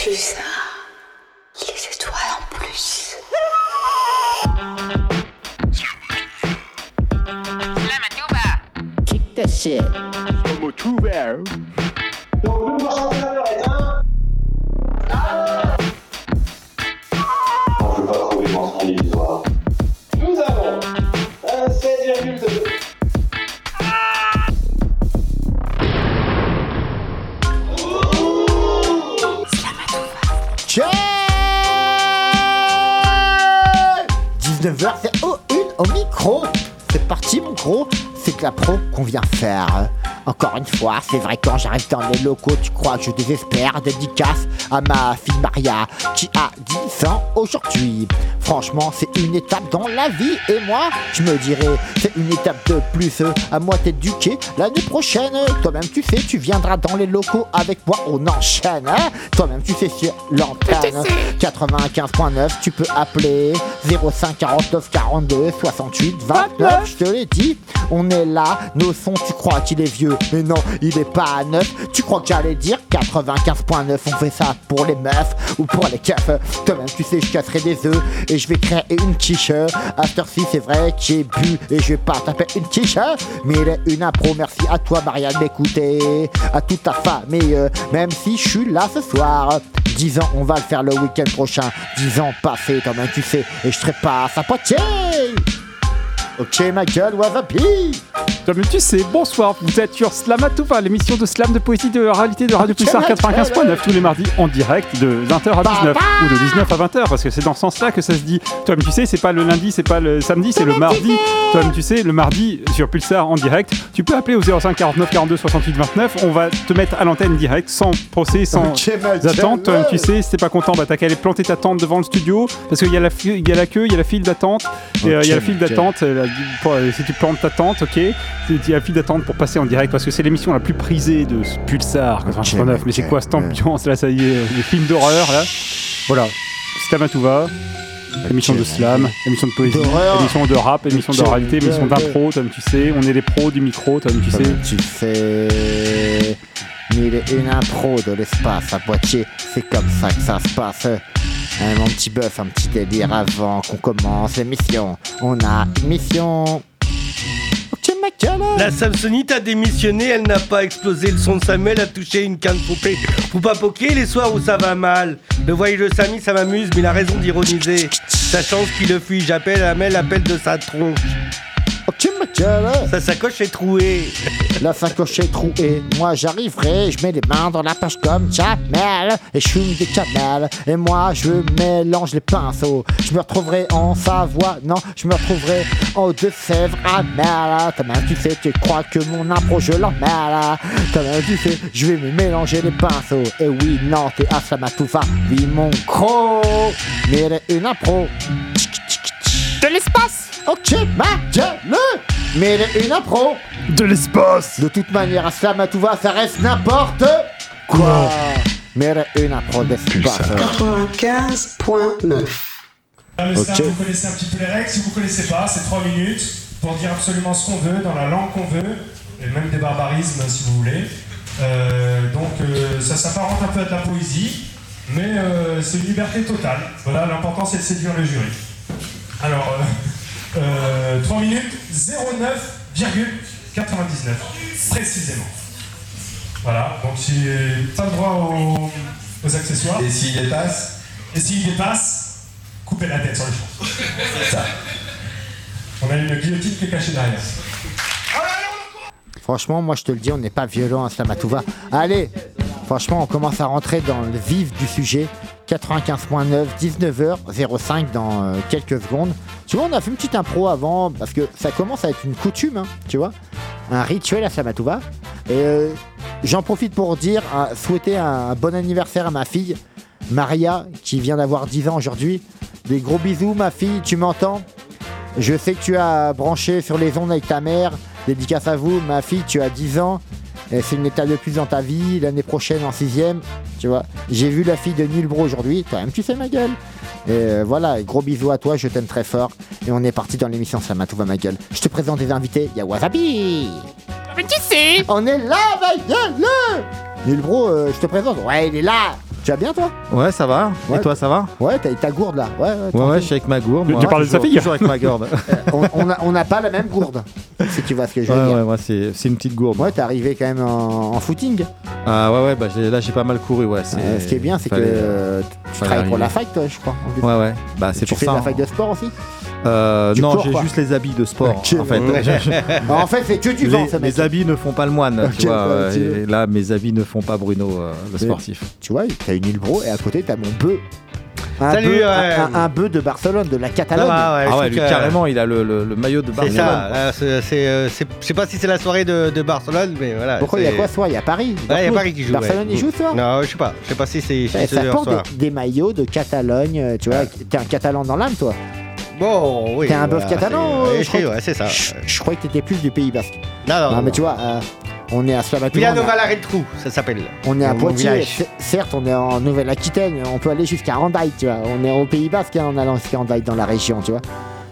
Putain, les étoiles en plus. Kick that shit. La pro qu'on vient faire. Encore une fois, c'est vrai quand j'arrive dans les locaux, tu crois que je désespère. Dédicace à ma fille Maria qui a 10 ans aujourd'hui. Franchement, c'est une étape dans la vie et moi, je me dirais, c'est une étape de plus à moi t'éduquer l'année prochaine. Toi-même, tu sais, tu viendras dans les locaux avec moi, on enchaîne. Hein Toi-même, tu sais, sur l'antenne 95.9, tu peux appeler 05 49 42 68 29. Je te l'ai dit, on est là. Nos sons, tu crois qu'il est vieux, mais non, il est pas à neuf. Tu crois que j'allais dire 95.9, on fait ça pour les meufs ou pour les keufs. Toi-même, tu sais, je casserai des œufs et je vais créer une. À cette heure-ci, c'est vrai que j'ai bu et je vais pas taper une quiche, mais il est une impro. Merci à toi, Marianne, d'écouter, à toute ta famille, euh, même si je suis là ce soir. 10 ans, on va le faire le week-end prochain. 10 ans passés, toi-même, tu sais, et je serai pas à Poitiers. Ok, ma gueule, wasabi. Comme tu sais, bonsoir, vous êtes sur Slamatouva, l'émission de slam de poésie de réalité de Radio Pulsar Tiens, 95.9 tous les mardis en direct de 20h à 19 ou de 19 à 20h parce que c'est dans ce sens-là que ça se dit. Toi-même tu sais, c'est pas le lundi, c'est pas le samedi, c'est le mardi. Toi-même tu sais, le mardi sur Pulsar en direct, tu peux appeler au 05 49 42 68 29, on va te mettre à l'antenne direct sans procès, sans attentes. Toi-même tu sais, si t'es pas content, bah t'as qu'à aller planter ta tente devant le studio parce qu'il y, a la fi- il y a la queue, il y a la file d'attente, et euh, il y a la file d'attente. Euh, euh, si tu plantes ta tente, ok, il y a file d'attente pour passer en direct parce que c'est l'émission la plus prisée de ce Pulsar 89. Mais c'est quoi cette ambiance là Ça y est, les films d'horreur là. Voilà, Slamatouva. Émission de slam, émission de poésie, émission de rap, émission de Ok, réalité, émission d'impro, comme tu sais. On est les pros du micro, comme tu sais. Comme tu sais, mille et une impro de l'espace à Poitiers, c'est comme ça que ça se passe. Hein, mon petit bœuf, un petit délire avant qu'on commence l'émission. On a une mission. La Samsonite a démissionné, elle n'a pas explosé. Le son de Samuel a touché une canne poupée. Faut pas poker les soirs où ça va mal. Le voyage de Samy, ça m'amuse, mais il a raison d'ironiser. Sachant ce qu'il le fuit, j'appelle Amel, appelle de sa tronche. Gueule. Sa sacoche est trouée. La sacoche est trouée. Moi j'arriverai, je mets les mains dans la poche comme Jamel. Et je fume des camels. Et moi je mélange les pinceaux. Je me retrouverai en Savoie. Non, je me retrouverai en Haute-de-Sèvres à Merle. T'as même tu sais, tu crois que mon impro je l'emmêle. T'as même tu sais, je vais me mélanger les pinceaux. Et oui, non, t'es à Samatoufa. Oui, mon gros. Mais une impro. De l'espace. Ok, ma gueule. Mais une impro. De l'espace De toute manière, à ça reste n'importe quoi. Mais une impro d'espace. 95.9. Dans le Ok. slam, vous connaissez un petit peu les règles. Si vous connaissez pas, c'est 3 minutes pour dire absolument ce qu'on veut, dans la langue qu'on veut, et même des barbarismes si vous voulez. Euh, donc euh, ça s'apparente un peu à de la poésie, mais euh, c'est une liberté totale. Voilà, l'important c'est de séduire le jury. Alors, euh, euh, 3 minutes, 09,99 précisément. Voilà, donc j'ai pas le droit aux, aux accessoires. Et s'il dépasse Et s'il dépasse, coupez la tête sur le champ. C'est ça. On a une guillotine qui est cachée derrière. Franchement, moi je te le dis, on n'est pas violent à Slamatouva. Allez, franchement, on commence à rentrer dans le vif du sujet. 95.9, 19h05 dans euh, quelques secondes. Tu vois, on a fait une petite impro avant parce que ça commence à être une coutume, hein, tu vois, un rituel à Slamatouva. Et euh, j'en profite pour dire, souhaiter un bon anniversaire à ma fille, Maria, qui vient d'avoir 10 ans aujourd'hui. Des gros bisous, ma fille, tu m'entends? Je sais que tu as branché sur les ondes avec ta mère. Dédicace à vous, ma fille, tu as 10 ans. C'est une étape de plus dans ta vie. L'année prochaine, en sixième, tu vois. J'ai vu la fille de Nulbro aujourd'hui. Toi-même, tu sais ma gueule. Et euh, voilà, gros bisous à toi, je t'aime très fort. Et on est parti dans l'émission Ça m'a tout va ma gueule. Je te présente des invités. Il y a Wasabi. Mais tu sais On est là, ma gueule Nulbro, euh, je te présente. Ouais, il est là. Tu vas bien toi Ouais, ça va. Ouais. Et toi, ça va Ouais, t'as ta gourde là. Ouais, ouais. Ouais, ouais, tranquille. je suis avec ma gourde. Tu- moi, tu parlais de sa fille Toujours avec ma gourde. on on a- on n'a pas la même gourde, si tu vois ce que je ouais, veux dire. ouais, moi, c'est c'est une petite gourde. Ouais, t'es arrivé quand même en, en footing. Ah, ouais, ouais, bah, là, j'ai pas mal couru, ouais. c'est- Euh, ce qui est bien, c'est que euh, tu travailles pour la fac, toi, je crois. en. Ouais, ouais. Bah, c'est tu pour fais ça. de la hein. fac de sport aussi Euh, non, j'ai juste les habits de sport. En fait, En fait, c'est que du vent, les, habits ne font pas le moine. Tu vois, euh, et là, mes habits ne font pas Bruno, euh, le Mais- sportif. Tu vois, t'as une île bro et à côté, t'as mon bœuf. Un Salut, bœuf, ouais. un, un- un bœuf de Barcelone, de la Ça Catalogne. ouais, ah ouais, sais lui, que- carrément, il a le, le- le maillot de C'est Barcelone. ça, c'est, c'est, euh, c'est- je sais pas si c'est la soirée de, de Barcelone, mais voilà. Pourquoi il y a quoi ce soir? Il y a Paris. Ouais, il y a. Paris qui joue. Barcelone, ouais. il joue ce soir? Non, je sais pas. Je sais pas si c'est Ça porte soir. des, des maillots de Catalogne, euh, tu vois. T'es un Catalan dans l'âme, toi. Bon, oui. T'es un bœuf voilà, catalan, euh, ouais, je crois ouais, c'est ça. Je, je croyais que t'étais plus du Pays Basque. Non, non, Non, mais tu vois, euh, on est à Slamatouran, on, Villanova la Retrou, ça s'appelle. on est à Poitiers. Certes, on est en Nouvelle-Aquitaine, on peut aller jusqu'à Randaï, tu vois. On est au Pays Basque hein, en allant jusqu'à Randaï dans la région, tu vois.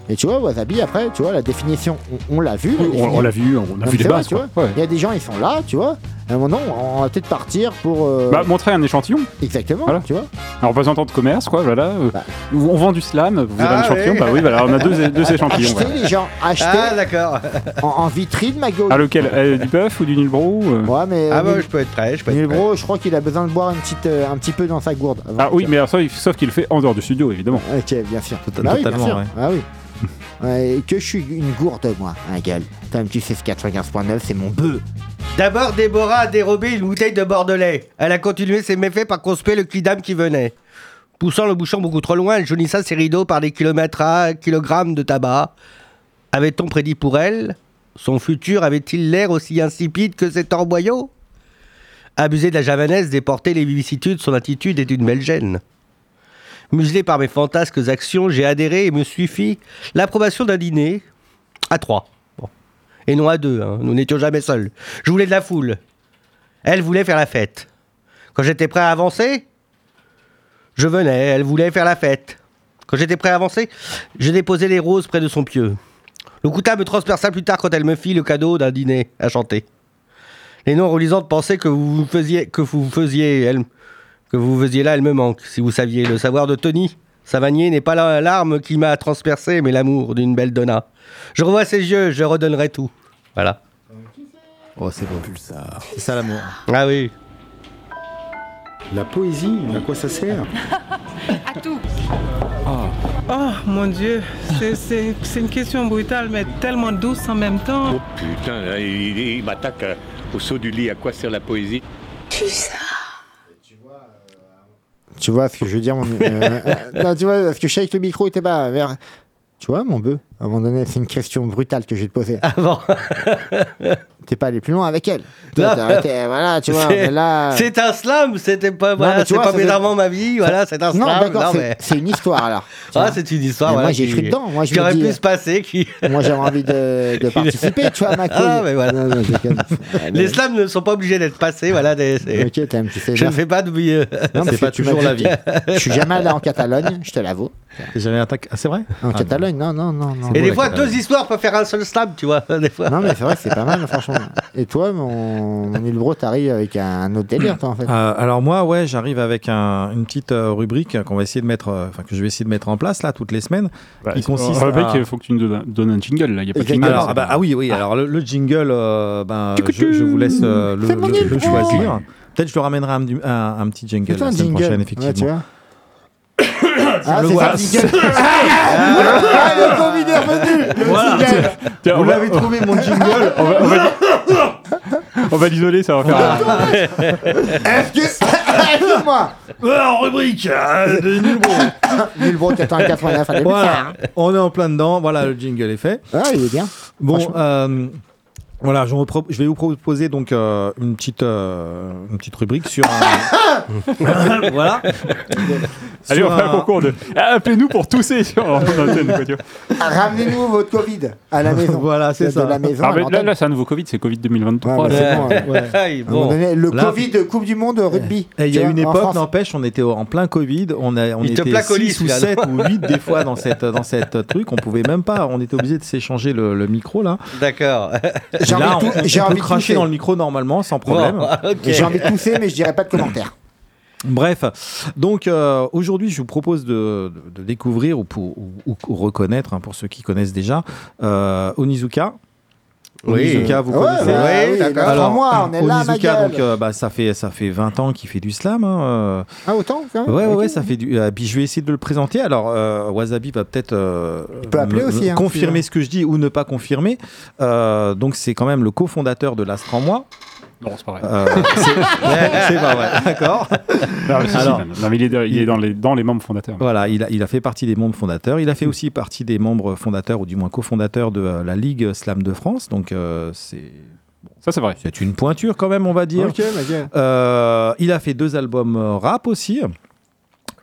Et tu vois, Wasabi, après, tu vois, la définition, on, on l'a vu. On, l'a vu, on a vu les vrai, bases. tu vois. Ouais. Il y a des gens, ils sont là, tu vois. À un moment, on va peut-être partir pour. euh, Bah, montrer un échantillon, exactement, voilà. tu vois. un représentant de commerce, quoi, voilà. euh, Bah. On vend du slam, vous avez Ah, un échantillon, ouais. bah oui, voilà, on a deux, deux échantillons. Acheter voilà. les gens, acheter Ah, d'accord. en, en vitrine, ma gueule. Ah, lequel euh, Du bœuf ou du Nilbro euh Ouais, mais. Ah, bah, Nil- je peux être prêt, je peux être prêt. Nilbro, je crois qu'il a besoin de boire une petite, euh, un petit peu dans sa gourde. avant Ah oui, mais alors, sauf, sauf qu'il le fait en dehors du studio, évidemment. Ok, bien sûr. Bah oui, bien totalement, sûr. ouais. Ah oui. Que je suis une gourde, moi, un gueule. Comme tu sais, ce 95.9, c'est mon bœuf. D'abord, Déborah a dérobé une bouteille de Bordelais. Elle a continué ses méfaits par conspuer le quidam qui venait. Poussant le bouchon beaucoup trop loin, elle jaunissa ses rideaux par des kilomètres à kilogrammes de tabac. Avait-on prédit pour elle? Son futur avait-il l'air aussi insipide que cet orboyau? Abusé de la javanaise, déporter les vicissitudes, son attitude est une belle gêne. Muselé par mes fantasques actions, j'ai adhéré et me suffit l'approbation d'un dîner à trois. Et non à deux, hein. nous n'étions jamais seuls. Je voulais de la foule. Elle voulait faire la fête. Quand j'étais prêt à avancer, je venais, elle voulait faire la fête. Quand j'étais prêt à avancer, je déposais les roses près de son pieu. Le couta me transperça plus tard quand elle me fit le cadeau d'un dîner à chanter. Les noms relisantes pensaient que vous faisiez, que vous faisiez, que vous faisiez là, elle me manque. Si vous saviez le savoir de Tony, Savanier n'est pas la larme qui m'a transpercé, mais l'amour d'une belle donna. Je revois ses yeux, je redonnerai tout. Voilà. Oh, c'est beau. C'est ça l'amour. Ah oui. La poésie, à quoi ça sert À tout. Oh mon Dieu, c'est- une question brutale, mais tellement douce en même temps. Oh putain, il, il m'attaque euh, au saut du lit. À quoi sert la poésie? Tu ça. Tu vois ce que je veux dire mon... euh, euh, Non, tu vois, parce que je sais que le micro était pas vers. Tu vois, mon bœuf, à un moment donné, c'est une question brutale que je vais te poser. Avant. T'es pas allé plus loin avec elle. Toi, Non. t'as arrêté, voilà, tu vois, C'est- mais là. C'est un slam, c'était pas, voilà, c'est vois, pas bizarrement ma vie, voilà, c'est un Non, slam. d'accord, c'est mais- c'est une histoire alors. Ah, c'est une histoire. Voilà, moi, j'ai écrit dedans. Moi, je qui me aurait dis, pu euh, se passer. Qui... Moi, j'avais envie de, de participer, tu vois, à ma cause. Ah, mais voilà. Non, non. Les slams ne sont pas obligés d'être passés, voilà. Des, Ok, t'aimes, tu sais. Je ne fais pas de. euh, Non, C'est pas toujours la vie. Je suis jamais allé en Catalogne, je te l'avoue. T'es jamais attaqué. Ah, c'est vrai En Ah, Catalogne, non, non, non. Non. Et des fois, deux histoires peuvent faire un seul slam, tu vois. Des fois. Non, mais c'est vrai que c'est pas mal, franchement. Et toi, mon, mon Ilbro, t'arrives avec un autre délire, toi, en fait. Euh, alors moi, ouais, j'arrive avec un- une petite euh, rubrique qu'on va essayer de mettre, euh, enfin que je vais essayer de mettre en place là toutes les semaines. Bah, qui consiste à- il faut que tu nous donnes, donnes un jingle, là. Il n'y a pas de jingle. Alors, ah, bah, ah oui, oui. Alors le, le jingle, euh, ben, je, je vous laisse euh, le, choisir. Peut-être je le ramènerai un, un- un petit jingle la semaine jingle. prochaine, Ouais, effectivement. tu vois. Ah, le c'est ça, voilà. le jingle. Ah, le Covid est revenu. Le Voilà. jingle. Tiens, Vous on va- l'avez trouvé mon jingle on va- on va- On va l'isoler, ça va faire. Est-ce que. Excuse-moi. en rubrique euh, de Nilbro. Ilbro 89, allez, Voilà, on est en plein dedans. Voilà, le jingle est fait. Ah, il est bien. Bon, Franchement. euh, voilà, je, repro- je vais vous proposer donc euh, une petite euh, une petite rubrique sur. un- voilà. Allez, Sur on fait un un- concours de. Ah, Appelez-nous pour tousser sur vois. Ramenez-nous votre Covid à la maison. Voilà, c'est De ça. la maison Ah, mais là, là c'est un nouveau Covid, c'est Covid 2023. Ouais, là. mais c'est bon, ouais. Ouais. Aïe, À un moment bon. donné, le Là- Covid Coupe du Monde rugby. Et il y a une époque, France. n'empêche, on était en plein Covid, on, a, on Il était placolise, 6 ou celui-là, 7 ou 8 des fois dans cette, dans cette truc, on pouvait même pas, on était obligé de s'échanger le, le micro là. D'accord. J'ai là, envie de on, tou- on j'ai peut envie de cracher tousser. dans le micro normalement sans problème. Bon, ok. J'ai envie de tousser, mais je dirais pas de commentaires. Bref, donc euh, aujourd'hui, je vous propose de, de- de découvrir ou, pour, ou, ou reconnaître, hein, pour ceux qui connaissent déjà, euh, Onizuka. Oui. Onizuka, vous Ouais, connaissez bah Oui, d'accord. alors, moi, on est là, ma Onizuka, gueule. donc, euh, bah, ça, fait, ça fait 20 ans qu'il fait du slam. hein, euh. Ah, autant quand même Ouais, ouais, Ok. ouais, ça fait du. euh, puis je vais essayer de le présenter. Alors, euh, Wasabi va peut-être euh, peux appeler me- aussi, hein, confirmer ce que je dis ou ne pas confirmer. Euh, donc, c'est quand même le cofondateur de l'Astre en moi. Non, c'est pas vrai. Euh, c'est pas vrai, d'accord. Non, mais si, si, Alors- non, non, mais il est, il est dans, les, dans les membres fondateurs. Voilà, il a, il a fait partie des membres fondateurs. Il a fait aussi partie des membres fondateurs, ou du moins cofondateurs de euh, la Ligue Slam de France. Donc, euh, c'est Ça, c'est vrai. c'est une pointure quand même, on va dire. Euh, il a fait deux albums rap aussi.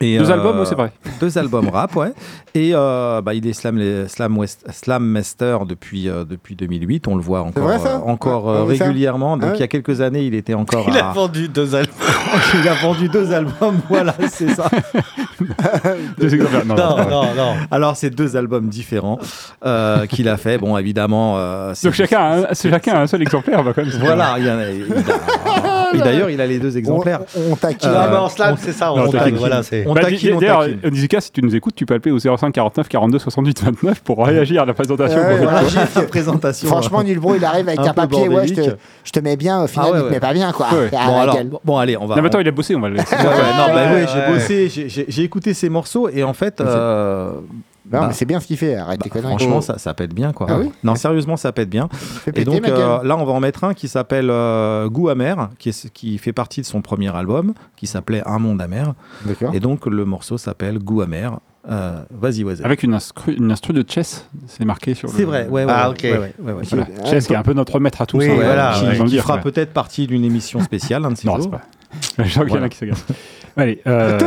Et, Deux euh, albums, oui, c'est vrai. Deux albums rap, ouais. Et euh, bah, il est slam, slam, West, slam master depuis, euh, depuis 2008. On le voit encore, vrai, euh, encore Ouais, euh, ça régulièrement. Donc Ah ouais. il y a quelques années, il était encore Il à- a vendu deux albums. il a vendu deux albums. Voilà, c'est ça. Deux exemplaires. Non, non, Non, non. Alors c'est deux albums différents euh, qu'il a fait. Bon, évidemment. euh, Donc chacun, a un- c'est chacun a un seul exemplaire. bah, quand même, Voilà, il y en a- et d'ailleurs, il a les deux exemplaires. On, on taquine. Euh, Ah, slam, c'est ça. on On taquine. taquine. Voilà, c'est. On Bah, taquine, on D'ailleurs. Onizuka, si tu nous écoutes, tu peux appeler au 05 49 42 68 29 pour réagir à la présentation. Ouais. Voilà, j'ai la présentation. Franchement, Nulbro, il arrive avec Un papier. Ouais, je te, bordélique. je te mets bien. Au final, Ah ouais, il te met pas bien, quoi. Ah, Bon, alors, bon, allez, on va. Non, mais attends, il a bossé, on va le laisser. Non, bah oui, j'ai bossé, j'ai- écouté ces morceaux et en fait, euh, Non, bah, mais c'est bien ce qu'il fait. Arrête tes conneries. franchement, ça, ça pète bien quoi. Ah oui non, sérieusement, ça pète bien. Et donc euh, là, on va en mettre un qui s'appelle euh, Goût amer, qui, est- qui fait partie de son premier album, qui s'appelait Un monde amer. D'accord. Et donc le morceau s'appelle Goût amer. Euh, Vas-y, vas-y. Avec une instru, une instru de chess, c'est marqué sur le. C'est vrai, ouais, ouais. Ah, ouais, ok. ouais, ouais, ouais, ouais. Voilà. Ah, Chess qui est un peu notre maître à tous. Oui, hein, voilà, qui- fera peut-être partie d'une émission spéciale, un de ces Non, c'est jours. pas. Je sens qu'il y en a qui s'agacent. Allez, euh.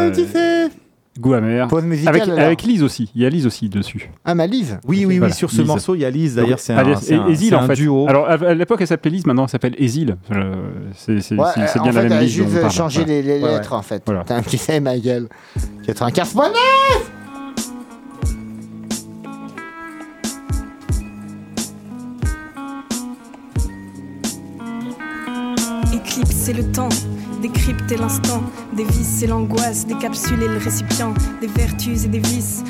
Goût amer. Pause musicale. Avec, avec Lise aussi. Il y a Lise aussi dessus. Ah, ma Lise. Oui, oui, oui, Voilà, sur ce Lise. morceau, il y a Lise. D'ailleurs, c'est un, c'est un, c'est en un fait. duo. Alors à l'époque, elle s'appelait Lise, maintenant elle s'appelle. Euh, C'est c'est- Ouais, c'est- c'est bien fait, la même Lise. juste parle, changé voilà. les, les Ouais, lettres, en fait. Voilà. Putain, tu sais, ma gueule. 95 points Éclipser le temps, décrypter l'instant, dévisser l'angoisse, décapsuler le récipient, des vertus et des vices.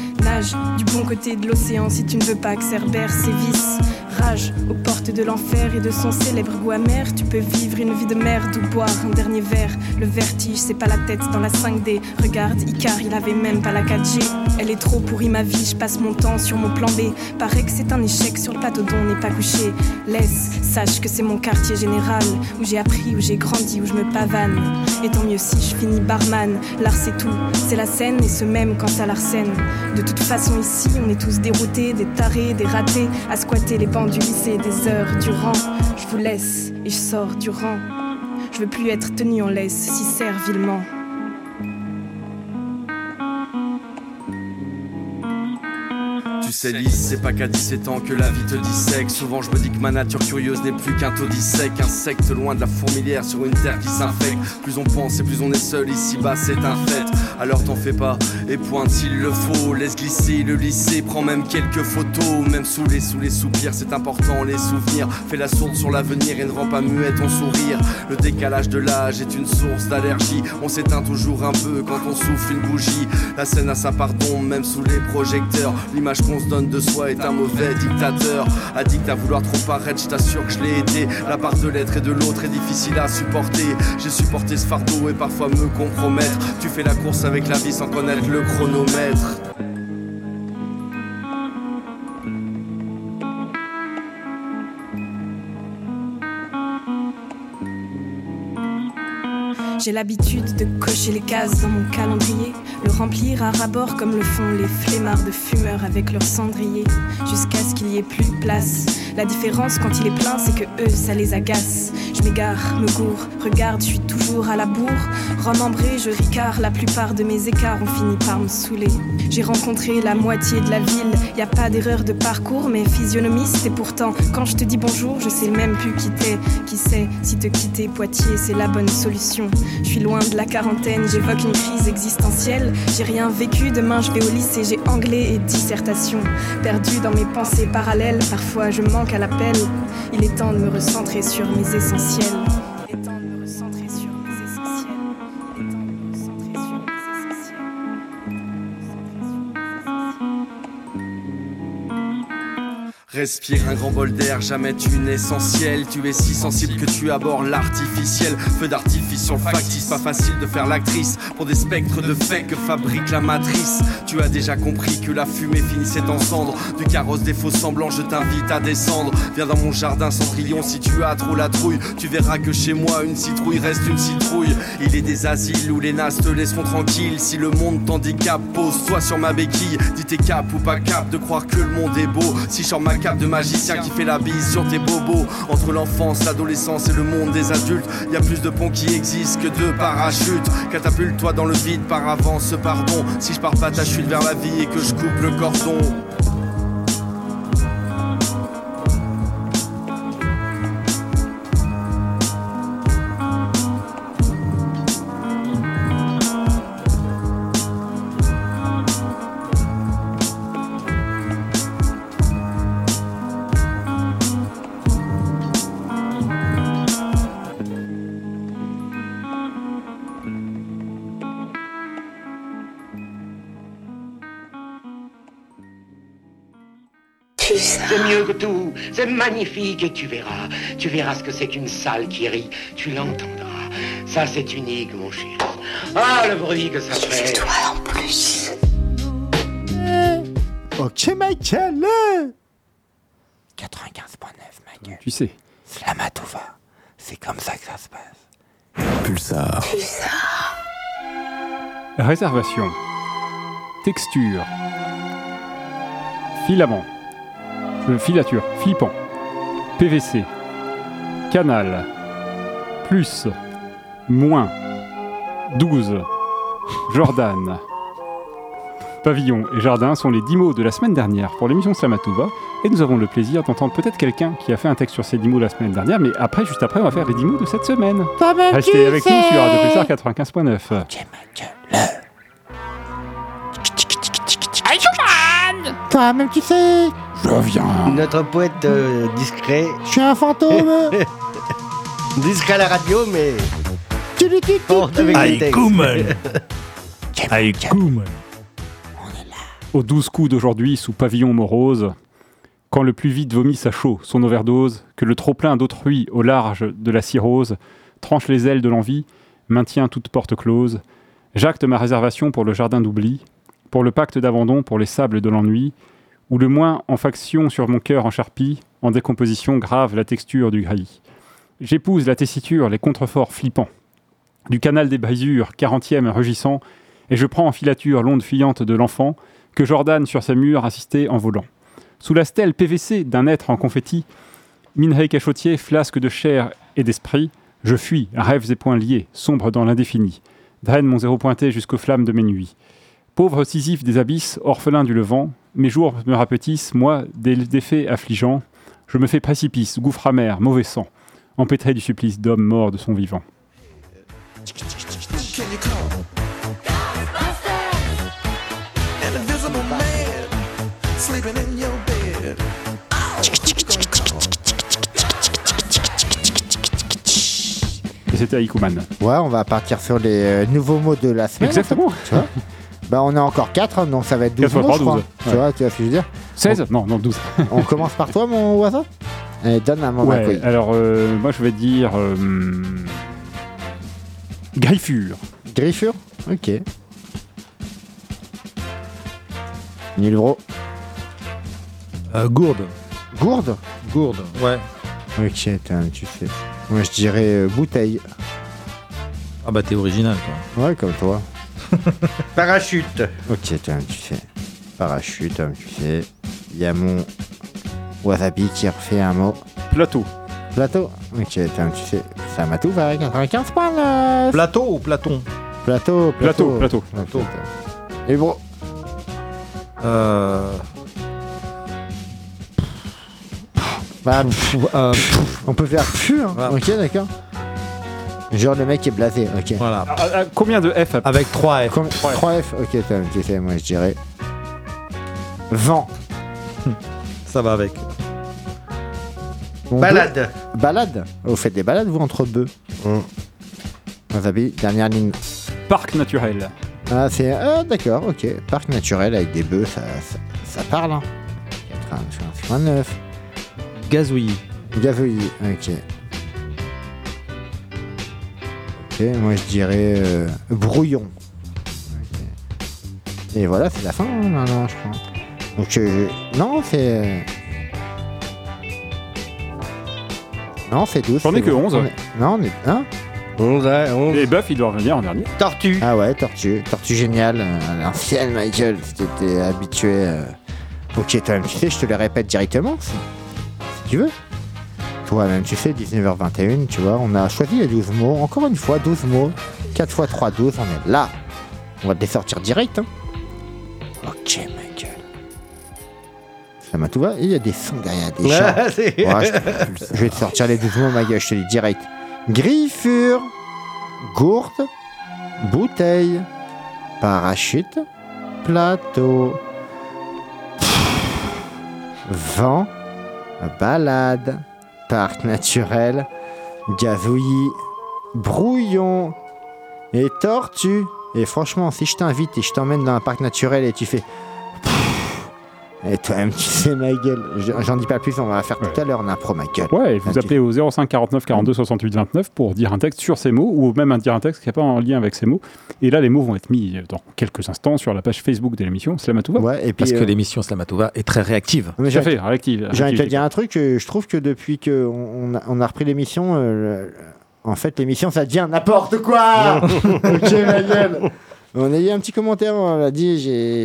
Du bon côté de l'océan si tu ne veux pas que Cerbère sévisse. Rage aux portes de l'enfer et de son célèbre goût amer. Tu peux vivre une vie de merde ou boire un dernier verre. Le vertige, c'est pas la tête dans la 5D. Regarde, Icar, il avait même pas la 4G. Elle est trop pourrie ma vie, je passe mon temps sur mon plan B. Paraît que c'est un échec sur le plateau dont on n'est pas couché. Laisse, sache que c'est mon quartier général où j'ai appris, où j'ai grandi, où je me pavane. Et tant mieux si je finis barman. L'art c'est tout, c'est la scène et ce même quand ça l'arsène. De façon ici, on est tous déroutés, des tarés, des ratés, à squatter les bancs du lycée des heures durant. Je vous laisse et je sors du rang. Je veux plus être tenu en laisse si servilement. Sais, Lise, c'est pas qu'à 17 ans que la vie te dissèque. Souvent, je me dis que ma nature curieuse n'est plus qu'un taudis sec. Insecte loin de la fourmilière sur une terre qui s'infecte. Plus on pense et plus on est seul ici-bas, c'est un fait. Alors t'en fais pas et pointe s'il le faut. Laisse glisser le lycée, prends même quelques photos. Même sous les, sous les soupirs, c'est important, les souvenirs. Fais la sourde sur l'avenir et ne rends pas muet ton sourire. Le décalage de l'âge est une source d'allergie. On s'éteint toujours un peu quand on souffle une bougie. La scène a sa part d'ombre, même sous les projecteurs. L'image qu'on donne de soi est un mauvais dictateur. Addict à vouloir trop paraître, je t'assure que je l'ai été. La part de l'être et de l'autre est difficile à supporter. J'ai supporté ce fardeau et parfois me compromettre. Tu fais la course avec la vie sans connaître le chronomètre. J'ai l'habitude de cocher les cases dans mon calendrier, le remplir à rabord comme le font les flemmards de fumeurs avec leur cendrier, jusqu'à ce qu'il y ait plus de place. La différence quand il est plein, c'est que eux, ça les agace. Je m'égare, me gourre, regarde, je suis toujours à la bourre. Remembré, je ricard, la plupart de mes écarts ont fini par me saouler. J'ai rencontré la moitié de la ville, y a pas d'erreur de parcours, mais physionomiste. Et pourtant, quand je te dis bonjour, je sais même plus qui t'es. Qui sait si te quitter Poitiers, c'est la bonne solution. Je suis loin de la quarantaine, j'évoque une crise existentielle. J'ai rien vécu, demain je vais au lycée, j'ai anglais et dissertation. Perdu dans mes pensées parallèles, parfois je manque à l'appel. Il est temps de me recentrer sur mes essentiels. Respire un grand bol d'air, jamais tu n'es essentiel. Tu es si sensible que tu abordes l'artificiel. Feu d'artifice sur le factice, pas facile de faire l'actrice. Pour des spectres de fait que fabrique la matrice. Tu as déjà compris que la fumée finissait en cendres. Du carrosse des faux semblants, je t'invite à descendre. Viens dans mon jardin cendrillon si tu as trop la trouille. Tu verras que chez moi, une citrouille reste une citrouille. Il est des asiles où les nasses te laisseront tranquille. Si le monde t'handicape, pose-toi sur ma béquille. Dis t'es cap ou pas cap de croire que le monde est beau. Si sors ma cape de magicien qui fait la bise sur tes bobos. Entre l'enfance, l'adolescence et le monde des adultes, y a plus de ponts qui existent que de parachutes. Catapulte-toi dans le vide par avance, pardon. Si je pars pas ta chute vers la vie et que je coupe le cordon. C'est mieux que tout, c'est magnifique et tu verras, tu verras ce que c'est qu'une salle qui rit, tu l'entendras. Ça c'est unique mon chéri. Ah le bruit que ça fait. Toi en plus. Ok, Michael 95.9, Michael. Tu sais. Slamatova. C'est comme ça que ça se passe. Pulsar. Réservation. Texture. Filament. Euh, filature. Flippant. PVC. Canal. Plus. Moins. 12. Jordan. Pavillon et jardin sont les 10 mots de la semaine dernière pour l'émission Slamatouva. Et nous avons le plaisir d'entendre peut-être quelqu'un qui a fait un texte sur ces 10 mots la semaine dernière. Mais après, juste après, on va faire les 10 mots de cette semaine. Restez avec nous sur Radio Pulsar 95.9. Toi-même, tu sais. Je viens. Notre poète euh, discret. Je suis un fantôme. discret à la radio, mais. Tu lui dis Forte avec les textes. Aux douze coups d'aujourd'hui, sous pavillon morose, quand le plus vite vomit sa chaux, son overdose, que le trop-plein d'autrui au large de la cirrhose tranche les ailes de l'envie, maintient toute porte close, j'acte ma réservation pour le jardin d'oubli, pour le pacte d'abandon, pour les sables de l'ennui, où le moins en faction sur mon cœur en charpie, en décomposition grave la texture du gris. J'épouse la tessiture, les contreforts flippants, du canal des brisures, quarantième rugissant, et je prends en filature l'onde fuyante de l'enfant, que Jordan sur sa mure assistait en volant. Sous la stèle PVC d'un être en confetti, minerai cachotier, flasque de chair et d'esprit, je fuis, rêves et poings liés, sombre dans l'indéfini, draine mon zéro pointé jusqu'aux flammes de mes nuits. Pauvre Sisyphe des abysses, orphelin du levant, mes jours me rapetissent, moi, des, des faits affligeants, je me fais précipice, gouffre amer, mauvais sang, empêtré du supplice d'homme mort de son vivant. Et c'était Aikuman. Ouais, on va partir sur les euh, nouveaux mots de la semaine. Exactement. en fait, tu vois? bah, on a encore 4, donc ça va être 12 Quatre fois mots, trois, je crois. 12, Tu ouais. vois, tu vois ce que je veux dire 16 Non, non, 12. On commence par toi, mon oiseau Allez, donne un mot Ouais, alors euh, moi je vais dire. euh, Griffure. Griffure Ok. Nul bro. Euh, gourde. Gourde Gourde, ouais. Ok, tu sais. Moi je dirais euh, bouteille. Ah bah t'es original, toi. Ouais, comme toi. Parachute. Ok, attends, tu sais. Parachute, hein, tu sais. Il y a mon wasabi qui refait un mot. Plateau. Plateau Ok, attends, tu sais. Ça m'a tout va 95 points là. Plateau ou Platon? Plateau, Plateau, plateau. plateau. Et bon, Euh... bah, pff, euh, pff, on peut faire pu, hein. Ouais. Ok, d'accord. Genre le mec est blasé, ok. Voilà. Ah, ah, combien de F Avec 3 F. Comme 3F, ok, tu sais, moi je dirais. Vent. Ça va avec. Bon, Balade. bœuf- Balade Vous faites des balades, vous, entre bœufs Wasabi, dernière ligne. Parc naturel. Ah, c'est. Ah, d'accord, ok. Parc naturel avec des bœufs, ça, ça, ça parle, hein. 89. Gazouillis. Gazouillis, ok. Ok, moi je dirais euh, brouillon. Et voilà, c'est la fin, hein, maintenant, je crois. Donc, euh, non, c'est. euh, Non, c'est 12. J'en ai que bon. 11. On est- Non, on est. Hein 11, 11. Et Buff, il doit revenir en dernier. Tortue. Ah ouais, Tortue. Tortue géniale. euh, l'ancienne, Michael. Si t'étais habitué. euh, Ok, toi-même, tu sais, je te le répète directement. Si, si tu veux. Toi-même, tu sais, 19h21, tu vois, on a choisi les 12 mots. Encore une fois, 12 mots. 4 x 3, 12, on est là. On va te les sortir direct. Hein. Ok, Michael. Ça m'a tout va. Il y a des sons derrière, des Ouais, je, je vais te sortir les 12 mots, ma gueule, je te dis direct. Griffure, gourde, bouteille, parachute, plateau, vent, balade, parc naturel, gazouillis, brouillon et tortue. Et franchement, si je t'invite et je t'emmène dans un parc naturel et tu fais. Et toi-même, tu sais, ma gueule. J'en dis pas plus, on va la faire tout à l'heure en impro, ma gueule. Ouais, et vous appelez au 05 49 42 68 29 pour dire un texte sur ces mots ou même un dire un texte qui n'est pas en lien avec ces mots. Et là, les mots vont être mis dans quelques instants sur la page Facebook de l'émission Slamatouva. Ouais, et puis. Parce que euh, l'émission Slamatouva est très réactive. mais Tout à j'ai- fait, réactive. J'ai envie de te dire un truc, euh, je trouve que depuis qu'on on a, on a repris l'émission, euh, en fait, l'émission, ça devient n'importe quoi Ok, ma gueule On a eu un petit commentaire, on l'a dit,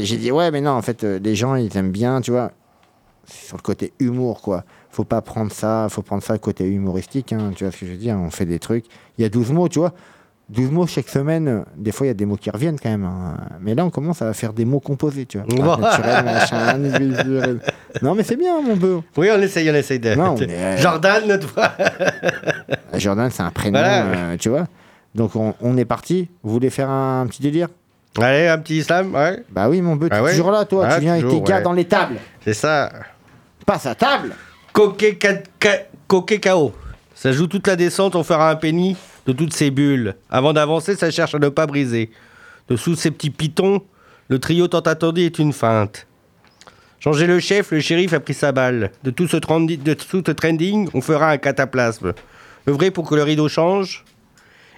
j'ai dit, ouais, mais non, en fait, euh, les gens, ils aiment bien, tu vois, c'est sur le côté humour, quoi. Faut pas prendre ça, faut prendre ça côté humoristique, hein, tu vois ce que je veux dire, on fait des trucs. Il y a 12 mots, tu vois. 12 mots chaque semaine, euh, des fois il y a des mots qui reviennent quand même. hein. Mais là on commence à faire des mots composés, tu vois. Naturel, machin. Non mais c'est bien mon beau. Oui, on essaye, on essaye de. Non, mais- Jordan, notre fois. Jordan, c'est un prénom, Voilà. euh, tu vois. Donc on, on est parti. Vous voulez faire un petit délire? Allez, un petit islam, ouais. Bah oui, mon bœuf, Ah ouais toujours là, toi. Ah, tu viens avec toujours, tes gars ouais. dans les tables. C'est ça. Passe à table. Coquet KO. Ça joue toute la descente, on fera un penny de toutes ces bulles. Avant d'avancer, ça cherche à ne pas briser. Dessous ces petits pitons, le trio tant attendu est une feinte. Changer le chef, le shérif a pris sa balle. De tout ce, de tout ce trending, on fera un cataplasme. Œuvrer pour que le rideau change.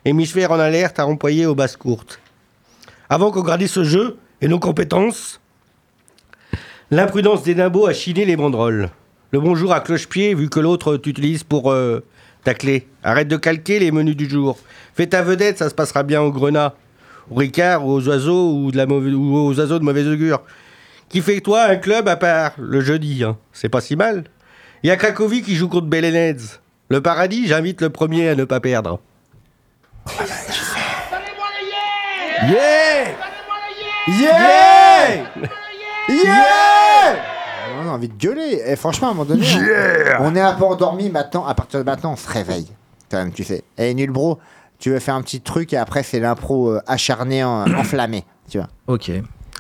Hémisphère en alerte à employer aux basses courtes. Avant qu'on gradisse ce jeu et nos compétences, l'imprudence des nimbos a chiné les banderoles. Le bonjour à cloche-pied, vu que l'autre t'utilise pour euh, ta clé. Arrête de calquer les menus du jour. Fais ta vedette, ça se passera bien au grenat, au ricard, aux oiseaux, ou, de la ou aux oiseaux de mauvaise augure. Qui fait toi un club à part le jeudi, hein. c'est pas si mal. Il y a Cracovie qui joue contre Belenets. Le paradis, j'invite le premier à ne pas perdre. Yeah Yeah Yeah On a envie de gueuler. Et franchement, à un moment donné, on- on est un peu endormi maintenant. À partir de maintenant, on se réveille. Quand même, tu sais. Et nul bro, tu veux faire un petit truc et après, c'est l'impro euh, acharné, en- enflammé. Tu vois. Ok.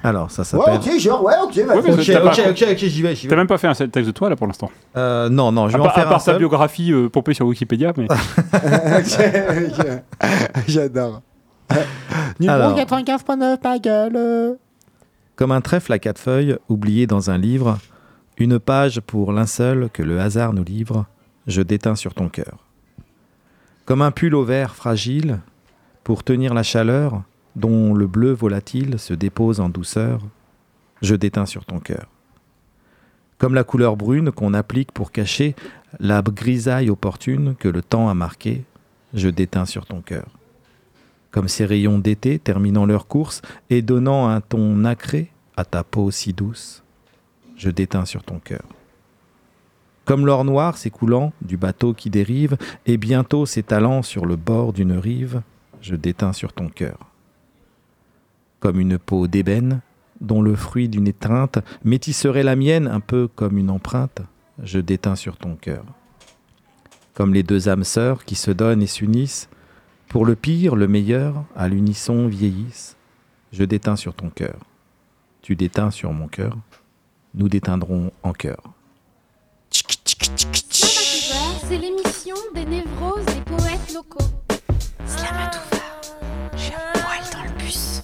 Alors, ça Ouais, s'appelle. ok, genre, ouais, ok. bah, Ouais, Ok, pas- ok, ok, j'y vais, T'as même pas fait un texte de toi là pour l'instant. Euh, non, non, je À vais en part, à faire part un sa seul. biographie euh, pompée sur Wikipédia, mais Ok, ok. J'adore. Numéro Alors. 95.9, ma gueule. Comme un trèfle à quatre feuilles, oublié dans un livre, une page pour linceul que le hasard nous livre, je déteins sur ton cœur. Comme un pull au vert fragile, pour tenir la chaleur, dont le bleu volatile se dépose en douceur, je déteins sur ton cœur. Comme la couleur brune qu'on applique pour cacher la grisaille opportune que le temps a marquée, je déteins sur ton cœur. Comme ces rayons d'été terminant leur course et donnant un ton nacré à ta peau si douce, je déteins sur ton cœur. Comme l'or noir s'écoulant du bateau qui dérive et bientôt s'étalant sur le bord d'une rive, je déteins sur ton cœur. Comme une peau d'ébène dont le fruit d'une étreinte métisserait la mienne un peu comme une empreinte, je déteins sur ton cœur. Comme les deux âmes sœurs qui se donnent et s'unissent, pour le pire, le meilleur, à l'unisson vieillissent, je déteins sur ton cœur. Tu déteins sur mon cœur, nous déteindrons en cœur. C'est l'émission des névroses des poètes locaux. Slamatouva, j'ai un poil dans le bus.